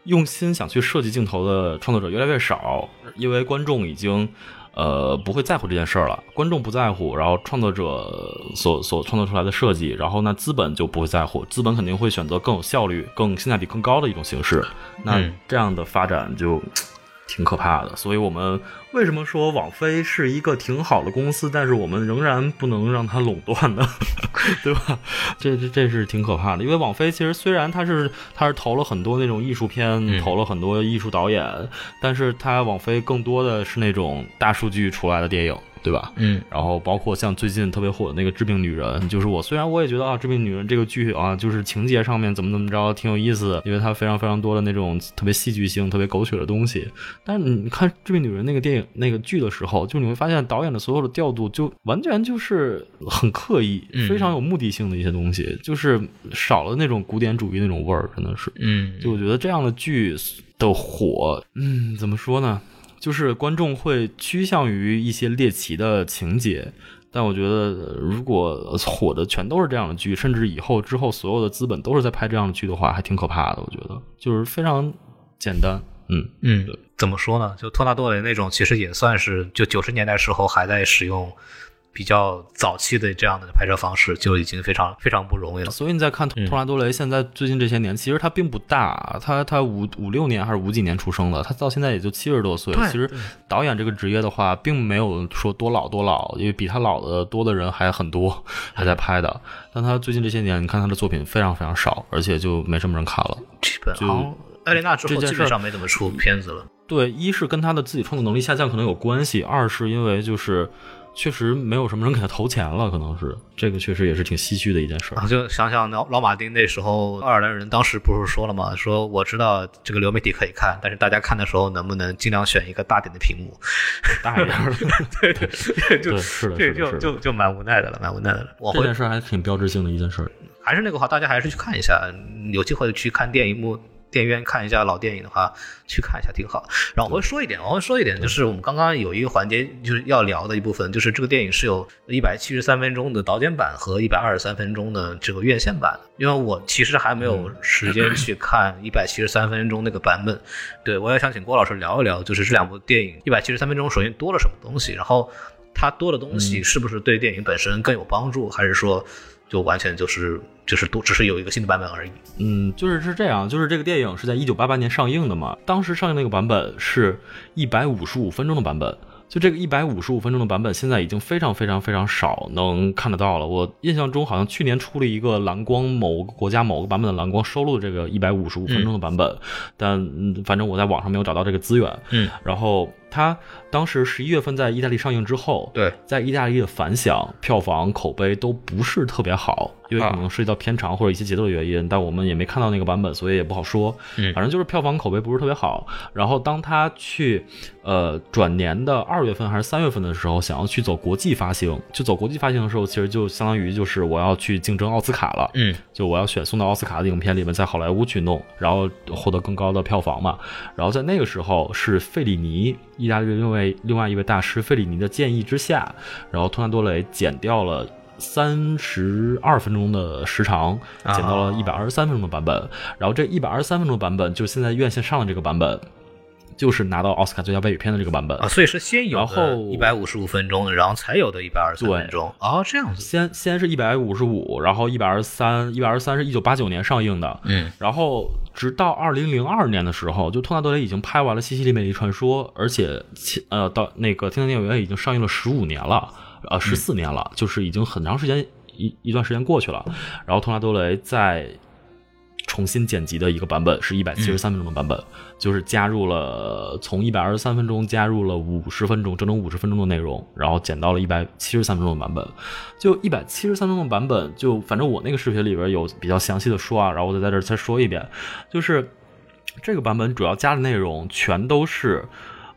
用心想去设计镜头的创作者越来越少，因为观众已经。呃，不会在乎这件事儿了，观众不在乎，然后创作者所所创作出来的设计，然后那，资本就不会在乎，资本肯定会选择更有效率、更性价比更高的一种形式。那嗯这样的发展就挺可怕的。所以我们为什么说网飞是一个挺好的公司，但是我们仍然不能让它垄断呢？<laughs> 对吧？这这这是挺可怕的，因为网飞其实虽然它是它是投了很多那种艺术片，嗯投了很多艺术导演，但是它网飞更多的是那种大数据出来的电影，对吧？嗯然后包括像最近特别火的那个《致命女人》，就是我虽然我也觉得啊，《致命女人》这个剧啊，就是情节上面怎么怎么着挺有意思的，因为它非常非常多的那种特别戏剧性、特别狗血的东西。但是你看《致命女人》那个电影那个剧的时候，就你会发现导演的所有的调度就完全就是很刻意、嗯非常有目的性的一些东西，就是少了那种古典主义那种味儿，真的是。嗯就我觉得这样的剧的火，嗯，怎么说呢？就是观众会趋向于一些猎奇的情节，但我觉得呃如果火的全都是这样的剧，甚至以后之后所有的资本都是在拍这样的剧的话，还挺可怕的。我觉得就是非常简单，嗯，嗯，怎么说呢？就托纳多雷那种，其实也算是就九十年代时候还在使用比较早期的这样的拍摄方式，就已经非常非常不容易了。所以你再看托拉多雷，现在最近这些年，其实他并不大，他他五五六年还是五几年出生的，他到现在也就七十多岁。其实导演这个职业的话，并没有说多老多老，因为比他老的多的人还很多，还在拍的。但他最近这些年，你看他的作品非常非常少，而且就没什么人看了。基本就好像艾琳娜之后基本上没怎么出片子了。对，一是跟他的自己创作能力下降可能有关系，二是因为就是确实没有什么人给他投钱了，可能是这个确实也是挺唏嘘的一件事儿。啊，就想想老老马丁那时候，爱尔兰人当时不是说了吗？说我知道这个流媒体可以看，但是大家看的时候能不能尽量选一个大点的屏幕？<laughs> 大一点儿的，对对，就，是的，这，就就就蛮无奈的了，蛮无奈的了。往回这件事还挺标志性的一件事儿。还是那个话，大家还是去看一下，有机会去看电影幕。电影院看一下老电影的话，去看一下挺好。然后我会说一点，我会说一点，就是我们刚刚有一个环节就是要聊的一部分，就是这个电影是有一百七十三分钟的导剪版和一百二十三分钟的这个院线版。因为我其实还没有时间去看一百七十三分钟那个版本，对我也想请郭老师聊一聊，就是这两部电影一百七十三分钟首先多了什么东西，然后。它多的东西是不是对电影本身更有帮助，还是说就完全就是就是都只是有一个新的版本而已？嗯，就是是这样，就是这个电影是在一九八八年上映的嘛，当时上映那个版本是一百五十五分钟的版本。就这个一百五十五分钟的版本，现在已经非常非常非常少能看得到了。我印象中好像去年出了一个蓝光某个国家某个版本的蓝光收录这个一百五十五分钟的版本，但反正我在网上没有找到这个资源。嗯，然后。它当时十一月份在意大利上映之后，对，在意大利的反响、票房、口碑都不是特别好，因为可能涉及到片长或者一些节奏的原因，但我们也没看到那个版本，所以也不好说。嗯，反正就是票房口碑不是特别好。然后当他去呃转年的二月份还是三月份的时候，想要去走国际发行，去走国际发行的时候，其实就相当于就是我要去竞争奥斯卡了。嗯，就我要选送到奥斯卡的影片里面，在好莱坞去弄，然后获得更高的票房嘛。然后在那个时候是费里尼。意大利的另外另外一位大师费里尼的建议之下，然后托纳多雷减掉了三十二分钟的时长，减到了一百二十三分钟的版本。然后这一百二十三分钟的版本，就现在院线上的这个版本，就是拿到奥斯卡最佳外语片的这个版本啊。所以是先有的一百五十五分钟，然后才有的一百二十三分钟。哦，这样子。先先是一百五十五，然后一百二十三，一百二十三是一九八九年上映的。嗯，然后。直到二零零二年的时候，就托纳多雷已经拍完了《西西里美丽传说》，而且，呃，到那个天堂电影院已经上映了十五年了，呃，十四年了，就是已经很长时间一一段时间过去了。然后托纳多雷在。重新剪辑的一个版本是一百七十三分钟的版本，就是加入了从一百二十三分钟加入了五十分钟，整整五十分钟的内容，然后剪到了一百七十三分钟的版本。就一百七十三分钟的版本，就反正我那个视频里边有比较详细的说啊，然后我再在这再说一遍，就是这个版本主要加的内容全都是。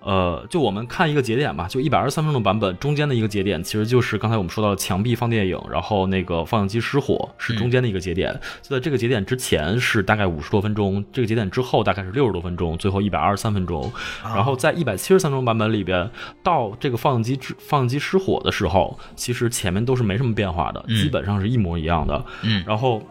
呃，就我们看一个节点吧，就一百二十三分钟的版本，中间的一个节点其实就是刚才我们说到的墙壁放电影，然后那个放映机失火是中间的一个节点。就在这个节点之前是大概五十多分钟，这个节点之后大概是六十多分钟，最后一百二十三分钟。然后在一百七十三分钟版本里边，到这个放映机放映机失火的时候，其实前面都是没什么变化的，基本上是一模一样的。嗯，然后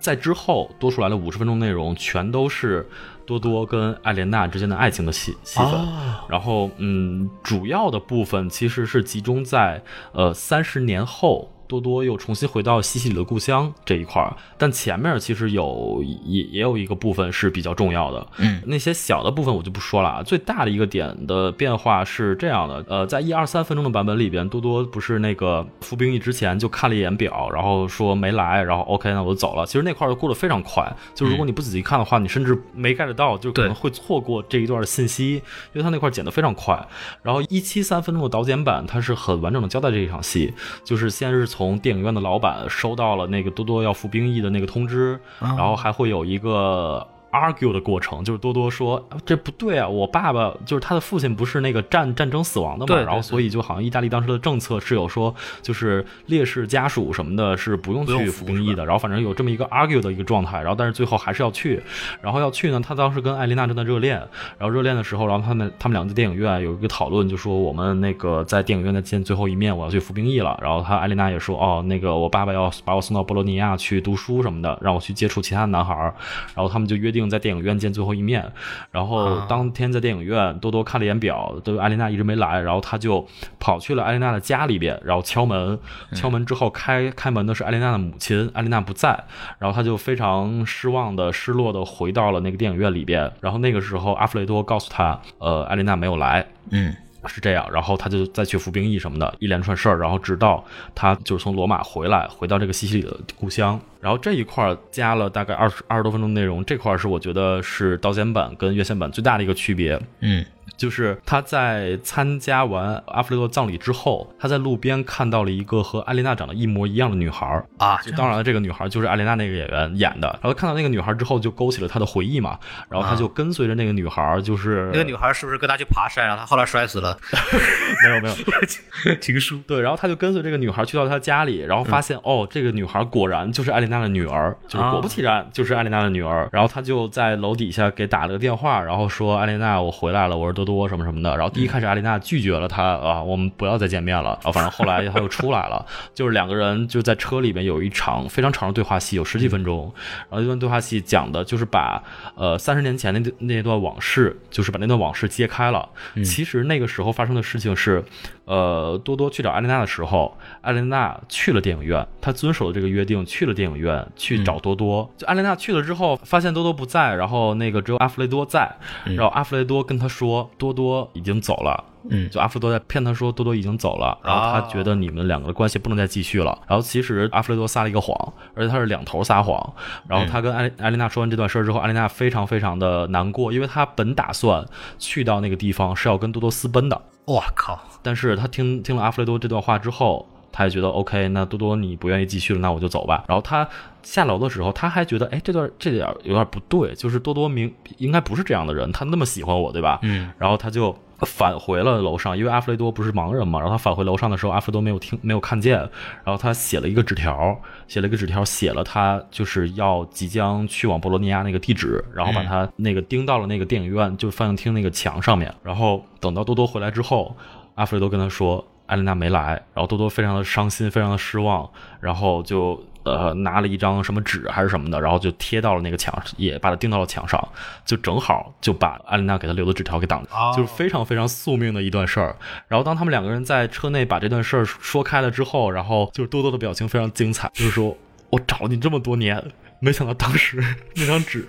在之后多出来的五十分钟内容全都是。多多跟艾莲娜之间的爱情的戏戏份，然后嗯，主要的部分其实是集中在呃三十年后。多多又重新回到西西里的故乡这一块儿，但前面其实有也也有一个部分是比较重要的，嗯，那些小的部分我就不说了啊。最大的一个点的变化是这样的，呃，在一二三分钟的版本里边，多多不是那个服兵役之前就看了一眼表，然后说没来，然后 OK，那我就走了。其实那块儿过得非常快，就如果你不仔细看的话，你甚至没 get 到，就可能会错过这一段的信息，因为他那块剪得非常快。然后一七三分钟的导剪版，它是很完整的交代这一场戏，就是先是。从电影院的老板收到了那个多多要服兵役的那个通知，然后还会有一个。Argue 的过程就是多多说这不对啊，我爸爸就是他的父亲不是那个战战争死亡的嘛，然后所以就好像意大利当时的政策是有说就是烈士家属什么的是不用去服兵役的，然后反正有这么一个 argue 的一个状态，然后但是最后还是要去，然后要去呢，他当时跟艾琳娜正在热恋，然后热恋的时候，然后他们他们两个在电影院有一个讨论，就说我们那个在电影院再见最后一面，我要去服兵役了，然后他艾琳娜也说哦那个我爸爸要把我送到波罗尼亚去读书什么的，让我去接触其他的男孩，然后他们就约定。在电影院见最后一面，然后当天在电影院，多多看了一眼表，都艾琳娜一直没来，然后他就跑去了艾琳娜的家里边，然后敲门，敲门之后开开门的是艾琳娜的母亲，艾琳娜不在，然后他就非常失望的、失落的回到了那个电影院里边，然后那个时候阿弗雷多告诉他，呃，艾琳娜没有来，嗯。是这样，然后他就再去服兵役什么的，一连串事儿，然后直到他就是从罗马回来，回到这个西西里的故乡，然后这一块儿加了大概二十二十多分钟内容，这块是我觉得是刀尖版跟月线版最大的一个区别，嗯。就是他在参加完阿弗雷多葬礼之后，他在路边看到了一个和艾琳娜长得一模一样的女孩啊，就当然了，这个女孩就是艾琳娜那个演员演的。然后看到那个女孩之后，就勾起了他的回忆嘛。然后他就跟随着那个女孩，就是那个女孩是不是跟他去爬山，然后他后来摔死了？没 <laughs> 有没有，<laughs> 情书对。然后他就跟随这个女孩去到他家里，然后发现哦，这个女孩果然就是艾琳娜的女儿，就是果不其然就是艾琳娜的女儿。然后他就在楼底下给打了个电话，然后说艾琳娜，我回来了，我是多。多多什么什么的。然后第一开始阿丽娜拒绝了他啊，我们不要再见面了。然后反正后来他又出来了，<laughs> 就是两个人就在车里面有一场非常长的对话戏，有十几分钟。然后这段对话戏讲的就是把呃三十年前那那段往事，就是把那段往事揭开了。其实那个时候发生的事情是，呃，多多去找艾琳娜的时候，艾琳娜去了电影院，她遵守了这个约定，去了电影院去找多多。就艾琳娜去了之后，发现多多不在，然后那个只有阿弗雷多在，然后阿弗雷多跟他说，多多已经走了。嗯，就阿弗雷多在骗他说多多已经走了，然后他觉得你们两个的关系不能再继续了。然后其实阿弗雷多撒了一个谎，而且他是两头撒谎。然后他跟艾艾琳娜说完这段事儿之后，艾琳娜非常非常的难过，因为她本打算去到那个地方是要跟多多私奔的。我靠！但是他听听了阿弗雷多这段话之后，他也觉得 OK，那多多你不愿意继续了，那我就走吧。然后他下楼的时候，他还觉得，哎，这段这点有点不对，就是多多明应该不是这样的人，他那么喜欢我，对吧？嗯。然后他就返回了楼上，因为阿弗雷多不是盲人嘛。然后他返回楼上的时候，阿弗雷多没有听没有看见。然后他写了一个纸条，写了一个纸条，写了他就是要即将去往博罗尼亚那个地址，然后把他那个钉到了那个电影院就放映厅那个墙上面。然后等到多多回来之后，阿弗雷多跟他说。艾琳娜没来，然后多多非常的伤心，非常的失望，然后就呃拿了一张什么纸还是什么的，然后就贴到了那个墙，也把它钉到了墙上，就正好就把艾琳娜给他留的纸条给挡住，就是非常非常宿命的一段事儿。然后当他们两个人在车内把这段事儿说开了之后，然后就是多多的表情非常精彩，就是说我找了你这么多年。没想到当时 <laughs> 那张纸，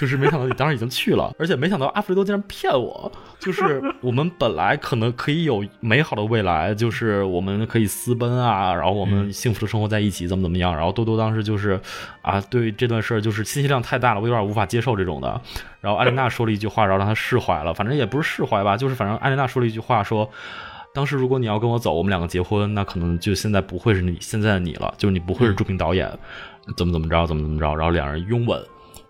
就是没想到你当时已经去了，而且没想到阿弗雷多竟然骗我。就是我们本来可能可以有美好的未来，就是我们可以私奔啊，然后我们幸福的生活在一起，怎么怎么样。然后多多当时就是啊，对这段事儿就是信息量太大了，我有点无法接受这种的。然后艾琳娜说了一句话，然后让他释怀了，反正也不是释怀吧，就是反正艾琳娜说了一句话，说当时如果你要跟我走，我们两个结婚，那可能就现在不会是你现在的你了，就是你不会是著名导演。怎么怎么着，怎么怎么着，然后两人拥吻，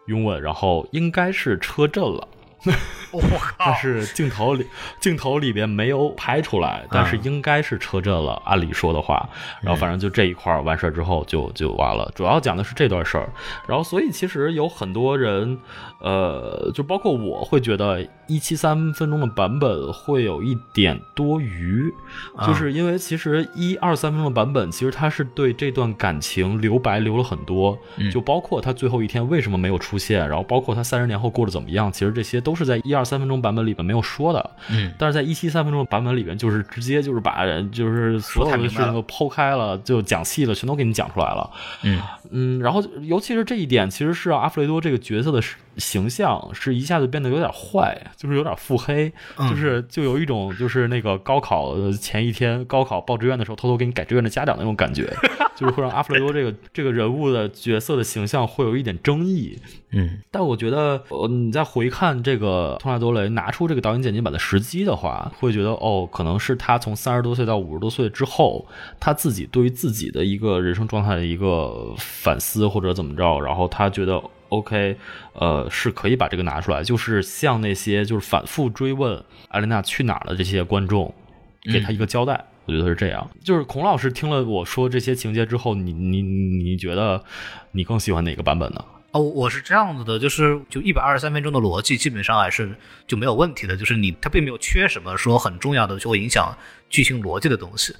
拥吻，然后应该是车震了。<laughs> 我靠！但是镜头里镜头里边没有拍出来，但是应该是车震了。按理说的话，然后反正就这一块完事儿之后就就完了。主要讲的是这段事儿，然后所以其实有很多人，呃，就包括我会觉得一七三分钟的版本会有一点多余，就是因为其实一二三分钟的版本其实他是对这段感情留白留了很多，就包括他最后一天为什么没有出现，然后包括他三十年后过得怎么样，其实这些都是在一二三分钟版本里面没有说的，嗯，但是在一七三分钟版本里面，就是直接就是把人就是所有的事情都剖开了，就讲细了，全都给你讲出来了，嗯。嗯，然后尤其是这一点，其实是让阿弗雷多这个角色的形象是一下子变得有点坏，就是有点腹黑，就是就有一种就是那个高考前一天高考报志愿的时候偷偷给你改志愿的家长那种感觉，<laughs> 就是会让阿弗雷多这个这个人物的角色的形象会有一点争议，嗯，但我觉得呃你再回看这个托纳多雷拿出这个导演剪辑版的时机的话，会觉得哦，可能是他从三十多岁到五十多岁之后，他自己对于自己的一个人生状态的一个反思或者怎么着，然后他觉得 OK，呃，是可以把这个拿出来，就是像那些就是反复追问艾琳娜去哪儿了这些观众，给他一个交代。我觉得是这样，就是孔老师听了我说这些情节之后，你你你觉得你更喜欢哪个版本呢？哦，我是这样子的，就是就一百二十三分钟的逻辑基本上还是就没有问题的，就是你它并没有缺什么说很重要的就会影响剧情逻辑的东西，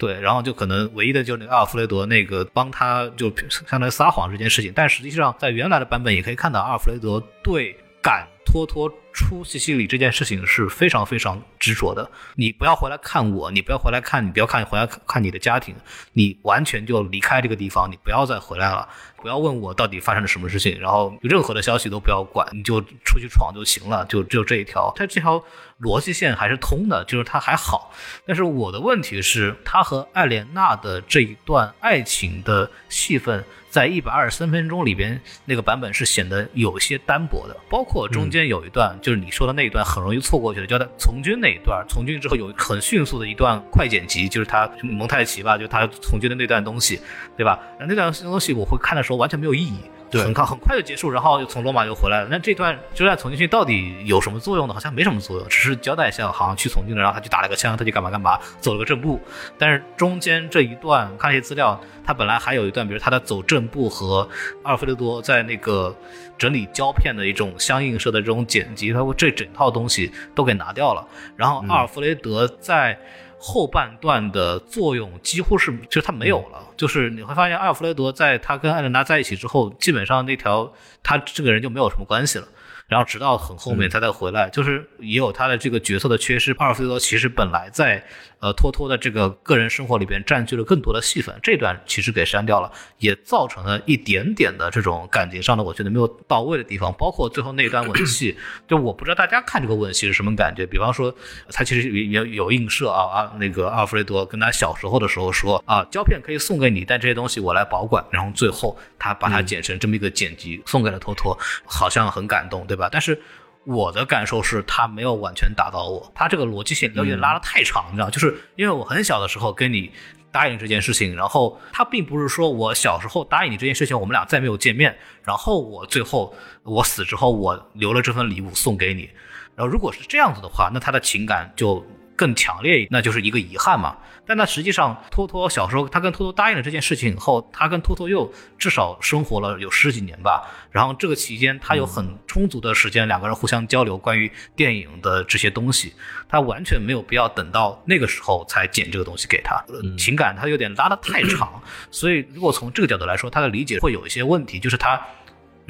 对，然后就可能唯一的就是那个阿尔弗雷德那个帮他就相当于撒谎这件事情，但实际上在原来的版本也可以看到阿尔弗雷德对敢托托出西西里这件事情是非常非常执着的。你不要回来看我，你不要回来看，你不要看回来看你的家庭，你完全就离开这个地方，你不要再回来了。不要问我到底发生了什么事情，然后任何的消息都不要管，你就出去闯就行了，就只有这一条。它这条逻辑线还是通的，就是它还好。但是我的问题是，他和艾莲娜的这一段爱情的戏份，在一百二十三分钟里边那个版本是显得有些单薄的。包括中间有一段，就是你说的那一段很容易错过去的，叫他从军那一段。从军之后有很迅速的一段快剪辑，就是他蒙太奇吧，就他从军的那段东西，对吧？那段东西我会看的时候完全没有意义。很快很快就结束，然后又从罗马又回来了。那这段就在从军训到底有什么作用呢？好像没什么作用，只是交代一下，好像去从军了，然后他去打了个枪，他去干嘛干嘛，走了个正步。但是中间这一段看一些资料，他本来还有一段，比如他在走正步和阿尔弗雷多在那个整理胶片的一种相映射的这种剪辑，他这整套东西都给拿掉了。然后阿尔弗雷德在。后半段的作用几乎是，就是他没有了。就是你会发现，阿尔弗雷德在他跟艾伦达在一起之后，基本上那条他这个人就没有什么关系了。然后直到很后面他再回来，就是也有他的这个角色的缺失。阿尔弗雷德其实本来在。呃，托托的这个个人生活里边占据了更多的戏份，这段其实给删掉了，也造成了一点点的这种感情上的我觉得没有到位的地方，包括最后那一段吻 <coughs> 戏，就我不知道大家看这个吻戏是什么感觉。比方说，他其实也有映射啊啊，那个阿尔弗雷多跟他小时候的时候说啊，胶片可以送给你，但这些东西我来保管。然后最后他把它剪成这么一个剪辑送给了托托，好像很感动，对吧？但是。我的感受是他没有完全打到我，他这个逻辑线有点拉得太长，你知道，就是因为我很小的时候跟你答应这件事情，然后他并不是说我小时候答应你这件事情，我们俩再没有见面，然后我最后我死之后我留了这份礼物送给你，然后如果是这样子的话，那他的情感就。更强烈，那就是一个遗憾嘛。但那实际上，托托小时候他跟托托答应了这件事情以后，他跟托托又至少生活了有十几年吧。然后这个期间，他有很充足的时间，两个人互相交流关于电影的这些东西。他完全没有必要等到那个时候才剪这个东西给他。情感他有点拉得太长，所以如果从这个角度来说，他的理解会有一些问题，就是他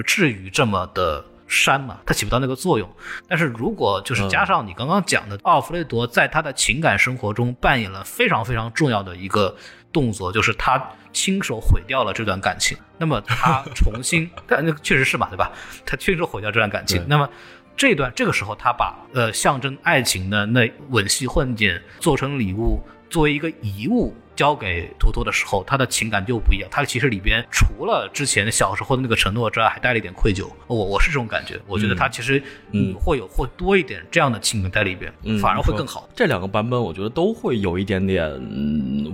至于这么的。删嘛，它起不到那个作用。但是如果就是加上你刚刚讲的，奥弗雷多在他的情感生活中扮演了非常非常重要的一个动作，就是他亲手毁掉了这段感情。那么他重新，<laughs> 但那确实是嘛，对吧？他亲手毁掉这段感情。那么这段这个时候，他把呃象征爱情的那吻戏混剪做成礼物，作为一个遗物。交给图图的时候，他的情感就不一样。他其实里边除了之前小时候的那个承诺之外，还带了一点愧疚。我我是这种感觉，我觉得他其实嗯会有会多一点这样的情感在里边，反而会更好。这两个版本我觉得都会有一点点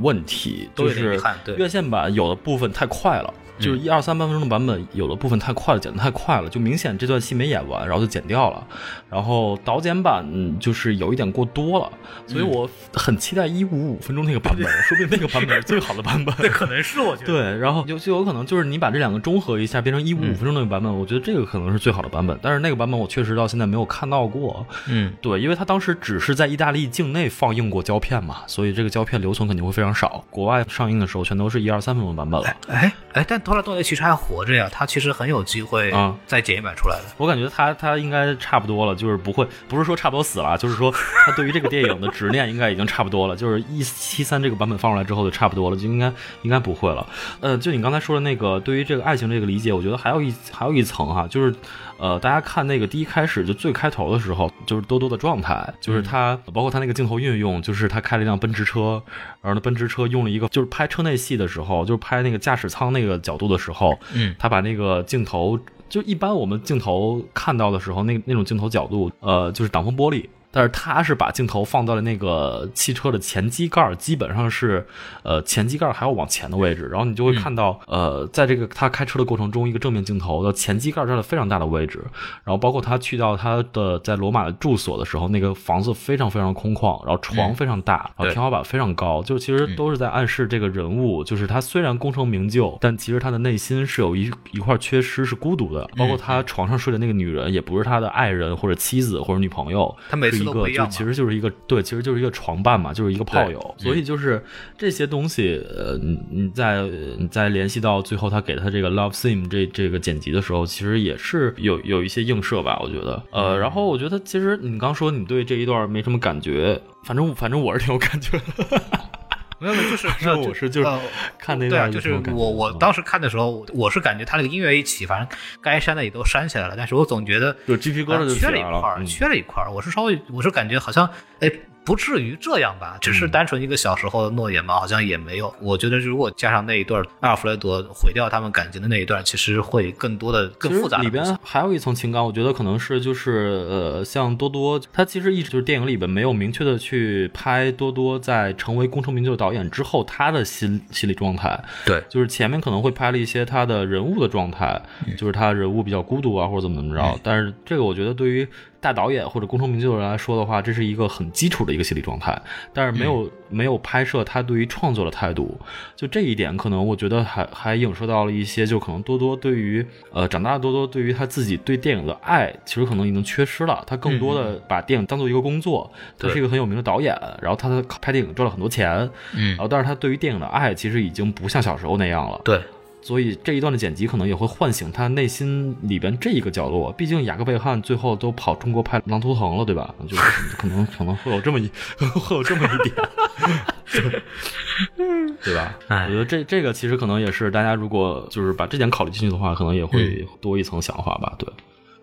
问题，就是院线版有的部分太快了。就是一二三分钟的版本，有的部分太快了，剪得太快了，就明显这段戏没演完，然后就剪掉了。然后导剪版就是有一点过多了，所以我很期待一五五分钟那个版本，说不定那个版本是最好的版本。<laughs> 那可能是我觉得。<laughs> 对，然后就就有可能就是你把这两个中和一下，变成一五五分钟那个版本，我觉得这个可能是最好的版本。但是那个版本我确实到现在没有看到过。嗯，对，因为他当时只是在意大利境内放映过胶片嘛，所以这个胶片留存肯定会非常少。国外上映的时候全都是一二三分钟的版本了。哎哎，但。托拉多雷其实还活着呀，他其实很有机会再剪一版出来的。我感觉他他应该差不多了，就是不会，不是说差不多死了，就是说他对于这个电影的执念应该已经差不多了。<laughs> 就是一七三这个版本放出来之后就差不多了，就应该应该不会了。呃，就你刚才说的那个对于这个爱情这个理解，我觉得还有一还有一层哈，就是。呃，大家看那个第一开始就最开头的时候，就是多多的状态，就是他包括他那个镜头运用，就是他开了一辆奔驰车，然后那奔驰车用了一个就是拍车内戏的时候，就是拍那个驾驶舱那个角度的时候，嗯，他把那个镜头就一般我们镜头看到的时候，那那种镜头角度，呃，就是挡风玻璃。但是他是把镜头放到了那个汽车的前机盖基本上是，呃，前机盖还要往前的位置，然后你就会看到，呃，在这个他开车的过程中，一个正面镜头的前机盖占了非常大的位置，然后包括他去到他的在罗马的住所的时候，那个房子非常非常空旷，然后床非常大，然后天花板非常高，就其实都是在暗示这个人物，就是他虽然功成名就，但其实他的内心是有一一块缺失，是孤独的，包括他床上睡的那个女人，也不是他的爱人或者妻子或者女朋友，他每次。一个就其实就是一个对，其实就是一个床伴嘛，就是一个炮友，所以就是这些东西，呃，你你在你在联系到最后他给他这个 love theme 这这个剪辑的时候，其实也是有有一些映射吧，我觉得，呃，然后我觉得其实你刚说你对这一段没什么感觉，反正反正我是挺有感觉的。没有，就是，<laughs> 我是就是看那段，就是我我当时看的时候，我是感觉他那个音乐一起，反正该删的也都删起来了，但是我总觉得就鸡皮疙瘩缺了一块儿，缺了一块儿。我是稍微，我是感觉好像，哎。不至于这样吧，只是单纯一个小时候的诺言嘛，好像也没有。我觉得如果加上那一段阿尔弗雷德毁掉他们感情的那一段，其实会更多的、更复杂。里边还有一层情感，我觉得可能是就是呃，像多多，他其实一直就是电影里边没有明确的去拍多多在成为功成名就的导演之后他的心心理状态。对，就是前面可能会拍了一些他的人物的状态，就是他人物比较孤独啊，或者怎么怎么着。但是这个我觉得对于。大导演或者功成名就的人来说的话，这是一个很基础的一个心理状态，但是没有没有拍摄他对于创作的态度，就这一点可能我觉得还还影射到了一些，就可能多多对于呃长大的多多对于他自己对电影的爱，其实可能已经缺失了，他更多的把电影当做一个工作，他是一个很有名的导演，然后他的拍电影赚了很多钱，嗯，然后但是他对于电影的爱其实已经不像小时候那样了，对。所以这一段的剪辑可能也会唤醒他内心里边这一个角落。毕竟雅各贝汉最后都跑中国拍《狼图腾》了，对吧？就可能可能会有这么一 <laughs> 会有这么一点，<laughs> 对吧？我觉得这这个其实可能也是大家如果就是把这点考虑进去的话，可能也会多一层想法吧。对。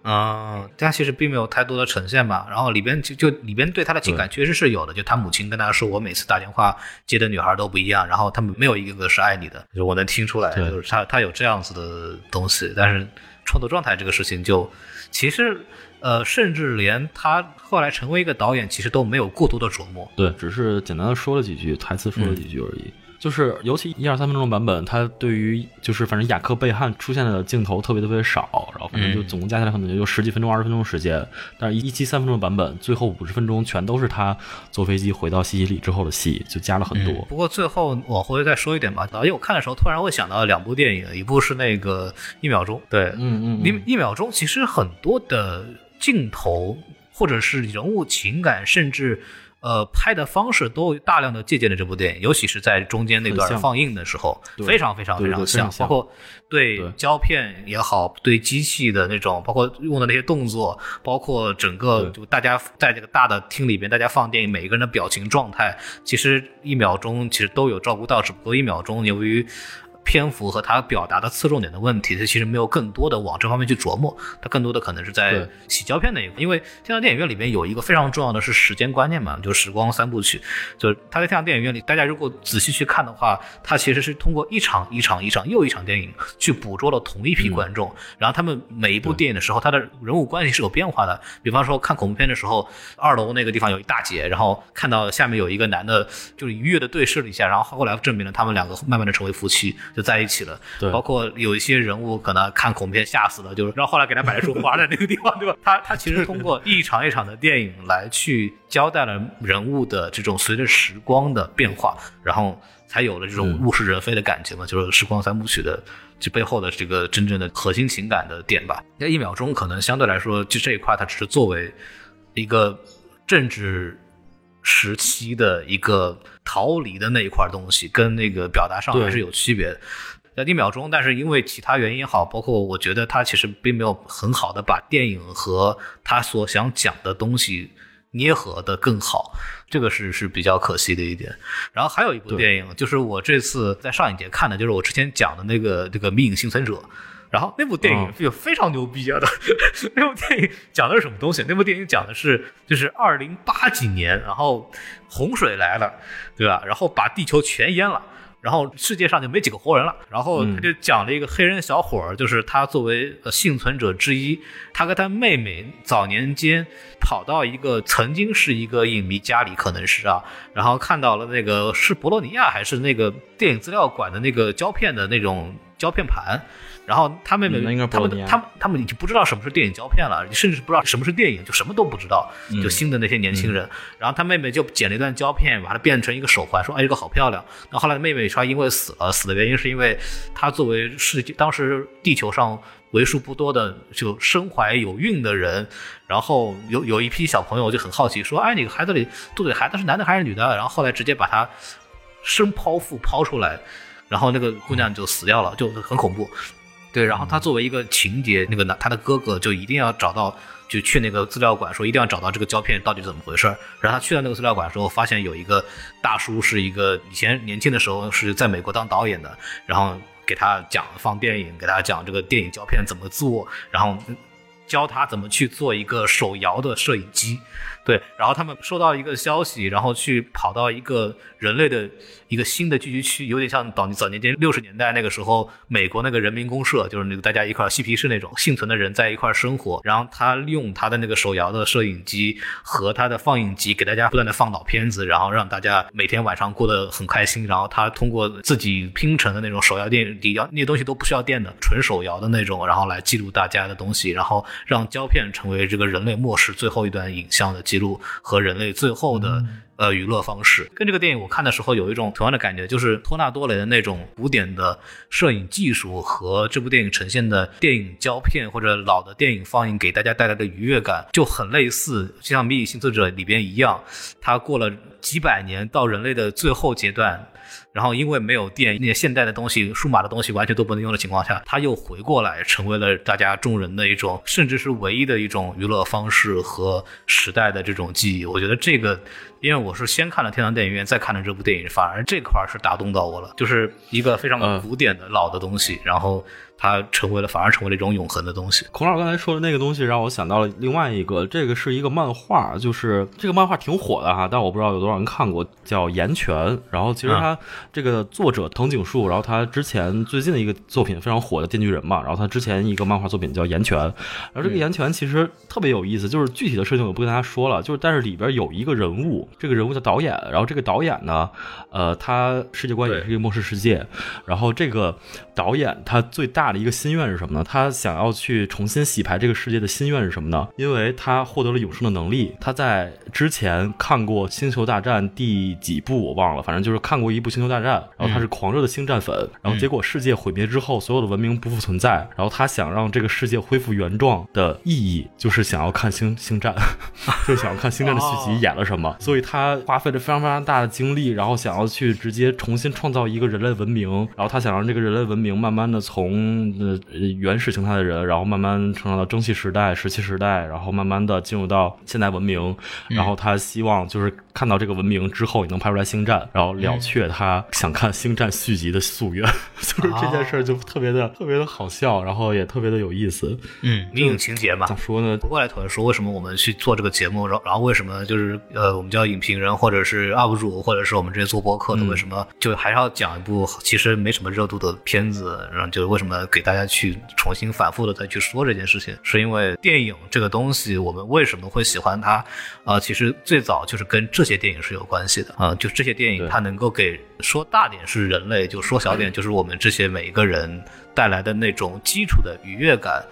嗯，他其实并没有太多的呈现吧。然后里边就就里边对他的情感确实是有的。就他母亲跟他说：“我每次打电话接的女孩都不一样，然后他们没有一个个是爱你的。”就是我能听出来，就是他他有这样子的东西。但是创作状态这个事情，就其实呃，甚至连他后来成为一个导演，其实都没有过多的琢磨。对，只是简单的说了几句台词，说了几句而已。就是，尤其一二三分钟的版本，它对于就是反正雅克贝汉出现的镜头特别特别少，然后反正就总共加起来可能也就十几分钟、二十分钟时间。但是，一七三分钟的版本，最后五十分钟全都是他坐飞机回到西西里之后的戏，就加了很多。不过最后我回去再说一点吧，因为我看的时候突然会想到两部电影，一部是那个一秒钟，对，嗯嗯，一一秒钟其实很多的镜头或者是人物情感，甚至。呃，拍的方式都大量的借鉴了这部电影，尤其是在中间那段放映的时候，非常非常非常像，包括对胶片也好，对机器的那种，包括用的那些动作，包括整个就大家在这个大的厅里边，大家放电影，每一个人的表情状态，其实一秒钟其实都有照顾到，只不过一秒钟由于。篇幅和他表达的侧重点的问题，他其实没有更多的往这方面去琢磨，他更多的可能是在洗胶片那一块。因为天堂电影院里面有一个非常重要的是时间观念嘛，就是时光三部曲。就是他在天堂电影院里，大家如果仔细去看的话，他其实是通过一场一场一场又一场电影去捕捉了同一批观众，然后他们每一部电影的时候，他的人物关系是有变化的。比方说看恐怖片的时候，二楼那个地方有一大姐，然后看到下面有一个男的，就是愉悦的对视了一下，然后后来证明了他们两个慢慢的成为夫妻。就在一起了，对，包括有一些人物可能看恐怖片吓死了，就是然后后来给他摆了束花在那个地方，对吧？<laughs> 他他其实通过一场一场的电影来去交代了人物的这种随着时光的变化，然后才有了这种物是人非的感情嘛，就是《时光三部曲》的这背后的这个真正的核心情感的点吧。那一秒钟可能相对来说，就这一块它只是作为一个政治。时期的一个逃离的那一块东西，跟那个表达上还是有区别的。在一秒钟，但是因为其他原因也好，包括我觉得他其实并没有很好的把电影和他所想讲的东西捏合的更好，这个是是比较可惜的一点。然后还有一部电影，就是我这次在上一节看的，就是我之前讲的那个这个《迷影幸存者》。然后那部电影就非常牛逼啊！的 <laughs> 那部电影讲的是什么东西？那部电影讲的是就是二零八几年，然后洪水来了，对吧？然后把地球全淹了，然后世界上就没几个活人了。然后他就讲了一个黑人小伙儿，就是他作为幸存者之一，他跟他妹妹早年间跑到一个曾经是一个影迷家里，可能是啊，然后看到了那个是博洛尼亚还是那个电影资料馆的那个胶片的那种胶片盘。然后他妹妹，他们他们他们已经不知道什么是电影胶片了，甚至是不知道什么是电影，就什么都不知道。就新的那些年轻人，然后他妹妹就剪了一段胶片，把它变成一个手环，说：“哎，这个好漂亮。”那后来妹妹说，因为死了，死的原因是因为她作为世界当时地球上为数不多的就身怀有孕的人，然后有有一批小朋友就很好奇，说：“哎，你孩子里肚子里孩子是男的还是女的？”然后后来直接把他生剖腹剖出来，然后那个姑娘就死掉了，就很恐怖。对，然后他作为一个情节，那个男他的哥哥就一定要找到，就去那个资料馆，说一定要找到这个胶片到底怎么回事。然后他去到那个资料馆的时候，发现有一个大叔是一个以前年轻的时候是在美国当导演的，然后给他讲放电影，给他讲这个电影胶片怎么做，然后教他怎么去做一个手摇的摄影机。对，然后他们收到一个消息，然后去跑到一个人类的一个新的聚集区，有点像早早年间六十年代那个时候美国那个人民公社，就是那个大家一块嬉皮士那种幸存的人在一块生活。然后他利用他的那个手摇的摄影机和他的放映机，给大家不断的放老片子，然后让大家每天晚上过得很开心。然后他通过自己拼成的那种手摇电底摇那些东西都不需要电的，纯手摇的那种，然后来记录大家的东西，然后让胶片成为这个人类末世最后一段影像的记录和人类最后的呃娱乐方式。跟这个电影我看的时候有一种同样的感觉，就是托纳多雷的那种古典的摄影技术和这部电影呈现的电影胶片或者老的电影放映给大家带来的愉悦感就很类似，就像《迷影幸存者》里边一样，它过了几百年到人类的最后阶段。然后因为没有电，那些现代的东西、数码的东西完全都不能用的情况下，它又回过来，成为了大家众人的一种，甚至是唯一的一种娱乐方式和时代的这种记忆。我觉得这个，因为我是先看了天堂电影院，再看了这部电影，反而这块是打动到我了，就是一个非常古典的老的东西，然后。它成为了，反而成为了一种永恒的东西。孔老师刚才说的那个东西，让我想到了另外一个，这个是一个漫画，就是这个漫画挺火的哈，但我不知道有多少人看过，叫《岩泉》。然后其实他这个作者藤井树，然后他之前最近的一个作品非常火的《电锯人》嘛，然后他之前一个漫画作品叫《岩泉》，然后这个《岩泉》其实特别有意思，就是具体的事情我不跟大家说了，就是但是里边有一个人物，这个人物叫导演，然后这个导演呢，呃，他世界观也是一个末世世界，然后这个导演他最大的一个心愿是什么呢？他想要去重新洗牌这个世界的心愿是什么呢？因为他获得了永生的能力。他在之前看过《星球大战》第几部我忘了，反正就是看过一部《星球大战》，然后他是狂热的星战粉。然后结果世界毁灭之后，所有的文明不复存在。然后他想让这个世界恢复原状的意义，就是想要看《星星战》，就想要看《星战》<laughs> 的续集演了什么。所以他花费了非常非常大的精力，然后想要去直接重新创造一个人类文明。然后他想让这个人类文明慢慢的从呃。原始形态的人，然后慢慢成长到蒸汽时代、石器时代，然后慢慢的进入到现代文明。然后他希望就是看到这个文明之后，也能拍出来星战，然后了却他想看星战续集的夙愿。<laughs> 就是这件事儿就特别的特别的好笑，然后也特别的有意思。嗯，电影情节嘛，咋说呢？过来讨论说，为什么我们去做这个节目？然后，然后为什么就是呃，我们叫影评人，或者是 UP 主，或者是我们这些做播客的，为什么就还要讲一部其实没什么热度的片子？然后就为什么给大家去重新反复的再去说这件事情？是因为电影这个东西，我们为什么会喜欢它？啊，其实最早就是跟这些电影是有关系的啊，就这些电影它能够给说大点是人类，就说小点就是我们这些每一个人带来的那种基础的愉悦感，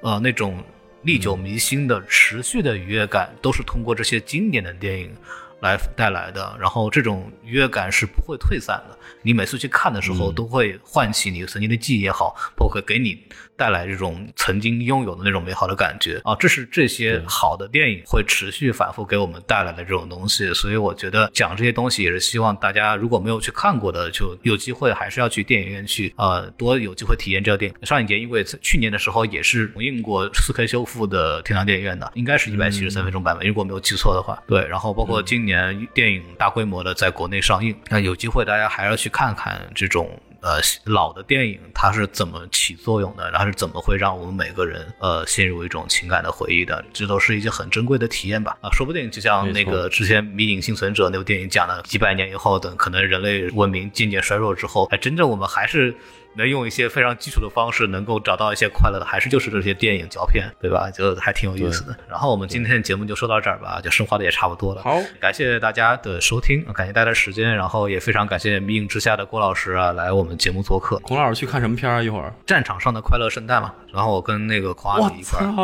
呃，那种历久弥新的持续的愉悦感，都是通过这些经典的电影来带来的。然后这种愉悦感是不会退散的，你每次去看的时候都会唤起你曾经的记忆也好，包括给你。带来这种曾经拥有的那种美好的感觉啊，这是这些好的电影会持续反复给我们带来的这种东西。所以我觉得讲这些东西也是希望大家如果没有去看过的，就有机会还是要去电影院去呃多有机会体验这个电影。上一节因为去年的时候也是重映过 4K 修复的天堂电影院的，应该是一百七十三分钟版本，如果没有记错的话。对，然后包括今年电影大规模的在国内上映，那有机会大家还要去看看这种。呃，老的电影它是怎么起作用的？然后是怎么会让我们每个人呃陷入一种情感的回忆的？这都是一些很珍贵的体验吧？啊，说不定就像那个之前《迷影幸存者》那部电影讲的，几百年以后，等可能人类文明渐渐衰弱之后，哎，真正我们还是。能用一些非常基础的方式，能够找到一些快乐的，还是就是这些电影胶片，对吧？就还挺有意思的。然后我们今天的节目就说到这儿吧，就升华的也差不多了。好，感谢大家的收听，感谢大家的时间，然后也非常感谢《迷影之下》的郭老师啊，来我们节目做客。孔老师去看什么片啊？一会儿战场上的快乐圣诞嘛。然后我跟那个孔阿米一块儿。<laughs>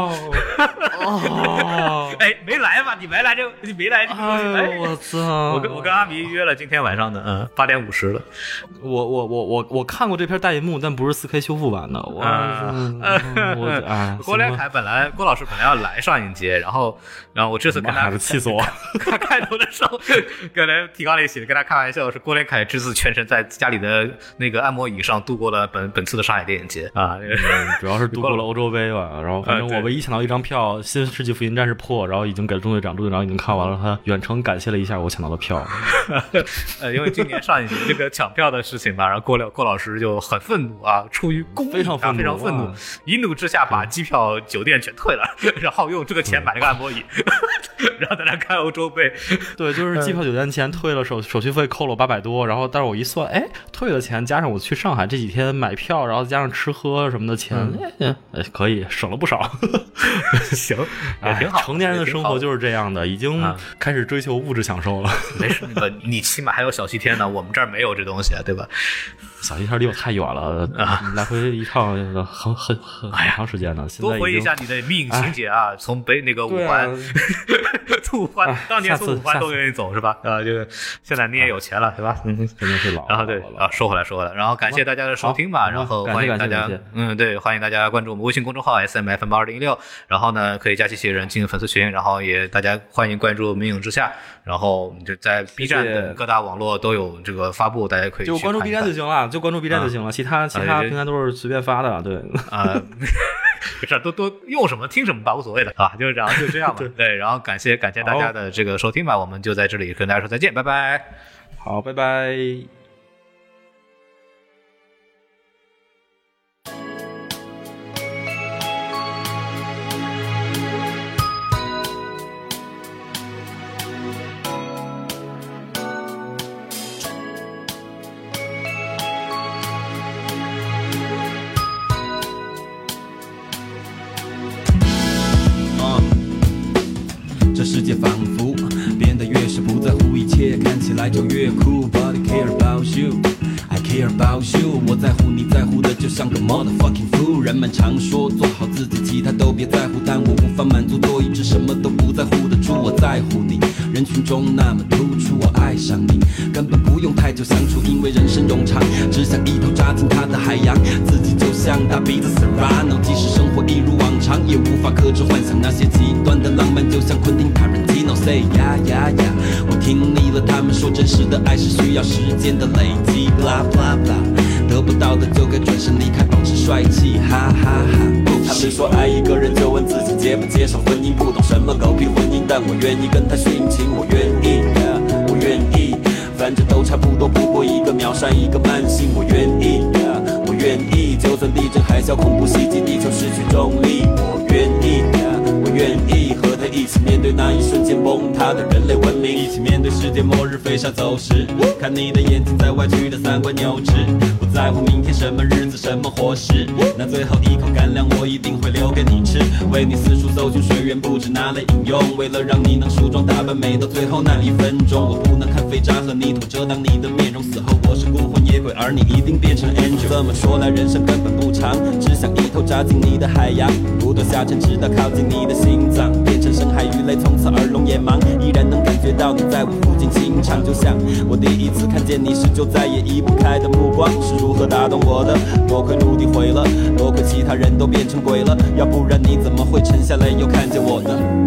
哦，哎，没来吧？你没来就你没来就哎，我操！我跟我跟阿米约了今天晚上的，嗯，八点五十了。我我我我我看过这片大银幕，但不是四 K。修复版的，我 <laughs> <laughs> 郭连凯本来郭老师本来要来上影节，然后然后我这次跟他气死我，<laughs> 他开头的时候可能提高了一些，跟他开玩笑，是郭连凯这次全程在家里的那个按摩椅上度过了本本次的上海电影节啊，主要是度过了欧洲杯吧。然后反正我唯一抢到一张票，《新世纪福音战士破》，然后已经给了中队长，中队长已经看完了，他远程感谢了一下我抢到的票。呃，因为今年上影节这个抢票的事情吧，然后郭老郭老师就很愤怒啊，出于公非常愤怒，非常愤怒，一怒之下把机票、酒店全退了，<laughs> 然后用这个钱买了个按摩椅，<laughs> 然后在那看欧洲杯。<laughs> 对，就是机票、酒店钱退了，手手续费扣了八百多，然后但是我一算，哎，退了钱加上我去上海这几天买票，然后加上吃喝什么的钱，哎，可以省了不少。行，也挺好。成年人的生活就是这样的，已经开始追求物质享受了。没事，那个你起码还有小西天呢，我们这儿没有这东西，对吧？小西天离我太远了，来回一趟很很很很长时间呢。多回忆一下你的命运情节啊，从北那个五环，五环 <laughs> 当年从五环都愿意走是吧？啊，就是现在你也有钱了，对吧？嗯，肯定是老。然后对啊，说回来说回来，然后感谢大家的收听吧，然后欢迎大家，嗯，对，欢迎大家关注我们微信公众号 S M F M 二零一六，然后呢可以加机器人进粉丝群，然后也大家欢迎关注明影之下，然后就在 B 站等各大网络都有这个发布，大家可以就关注 B 站就行了。就关注 B 站就行了，其他其他平台都是随便发的，对。<laughs> 啊，没事，都都用什么听什么吧，无所谓的啊，就然后就这样吧，<laughs> 对，然后感谢感谢大家的这个收听吧，我们就在这里跟大家说再见，拜拜，好，拜拜。界仿佛变得越是不在乎一切，看起来就越酷。Body care about you。Care about you。我在乎你在乎的就像个 motherfucking fool。人们常说做好自己，其他都别在乎，但我无法满足做一只什么都不在乎的猪。我在乎你，人群中那么突出，我爱上你，根本不用太久相处，因为人生冗长，只想一头扎进他的海洋。自己就像大鼻子 Serrano，即使生活一如往常，也无法克制幻想那些极端的浪漫，就像昆汀塔伦。Say 呀呀呀！我听腻了，他们说真实的爱是需要时间的累积。Blah blah 得不到的就该转身离开，保持帅气。哈哈哈！他们说爱一个人就问自己接不接受婚姻，不懂什么狗屁婚姻，但我愿意跟他殉情，我愿意，我愿意，反正都差不多，不过一个秒杀一个慢性，我愿意，我愿意，就算地震海啸恐怖袭击地球失去重力，我愿意，我愿意。和他一起面对那一瞬间崩塌的人类文明，一起面对世界末日飞沙走石。看你的眼睛在歪曲的三观扭曲，不在乎明天什么日子什么伙食。那最后一口干粮我一定会留给你吃，为你四处搜寻水源，不知拿来饮用。为了让你能梳妆打扮美到最后那一分钟，我不能看废渣和泥土遮挡你的面容。死后我是孤魂而你一定变成 angel。这么说来人生根本不长，只想一头扎进你的海洋，不断下沉直到靠近你的心脏，变成。深海鱼类从此耳聋眼盲，依然能感觉到你在我附近轻唱，就像我第一次看见你时就再也移不开的目光是如何打动我的。多亏陆地毁了，多亏其他人都变成鬼了，要不然你怎么会沉下来又看见我呢？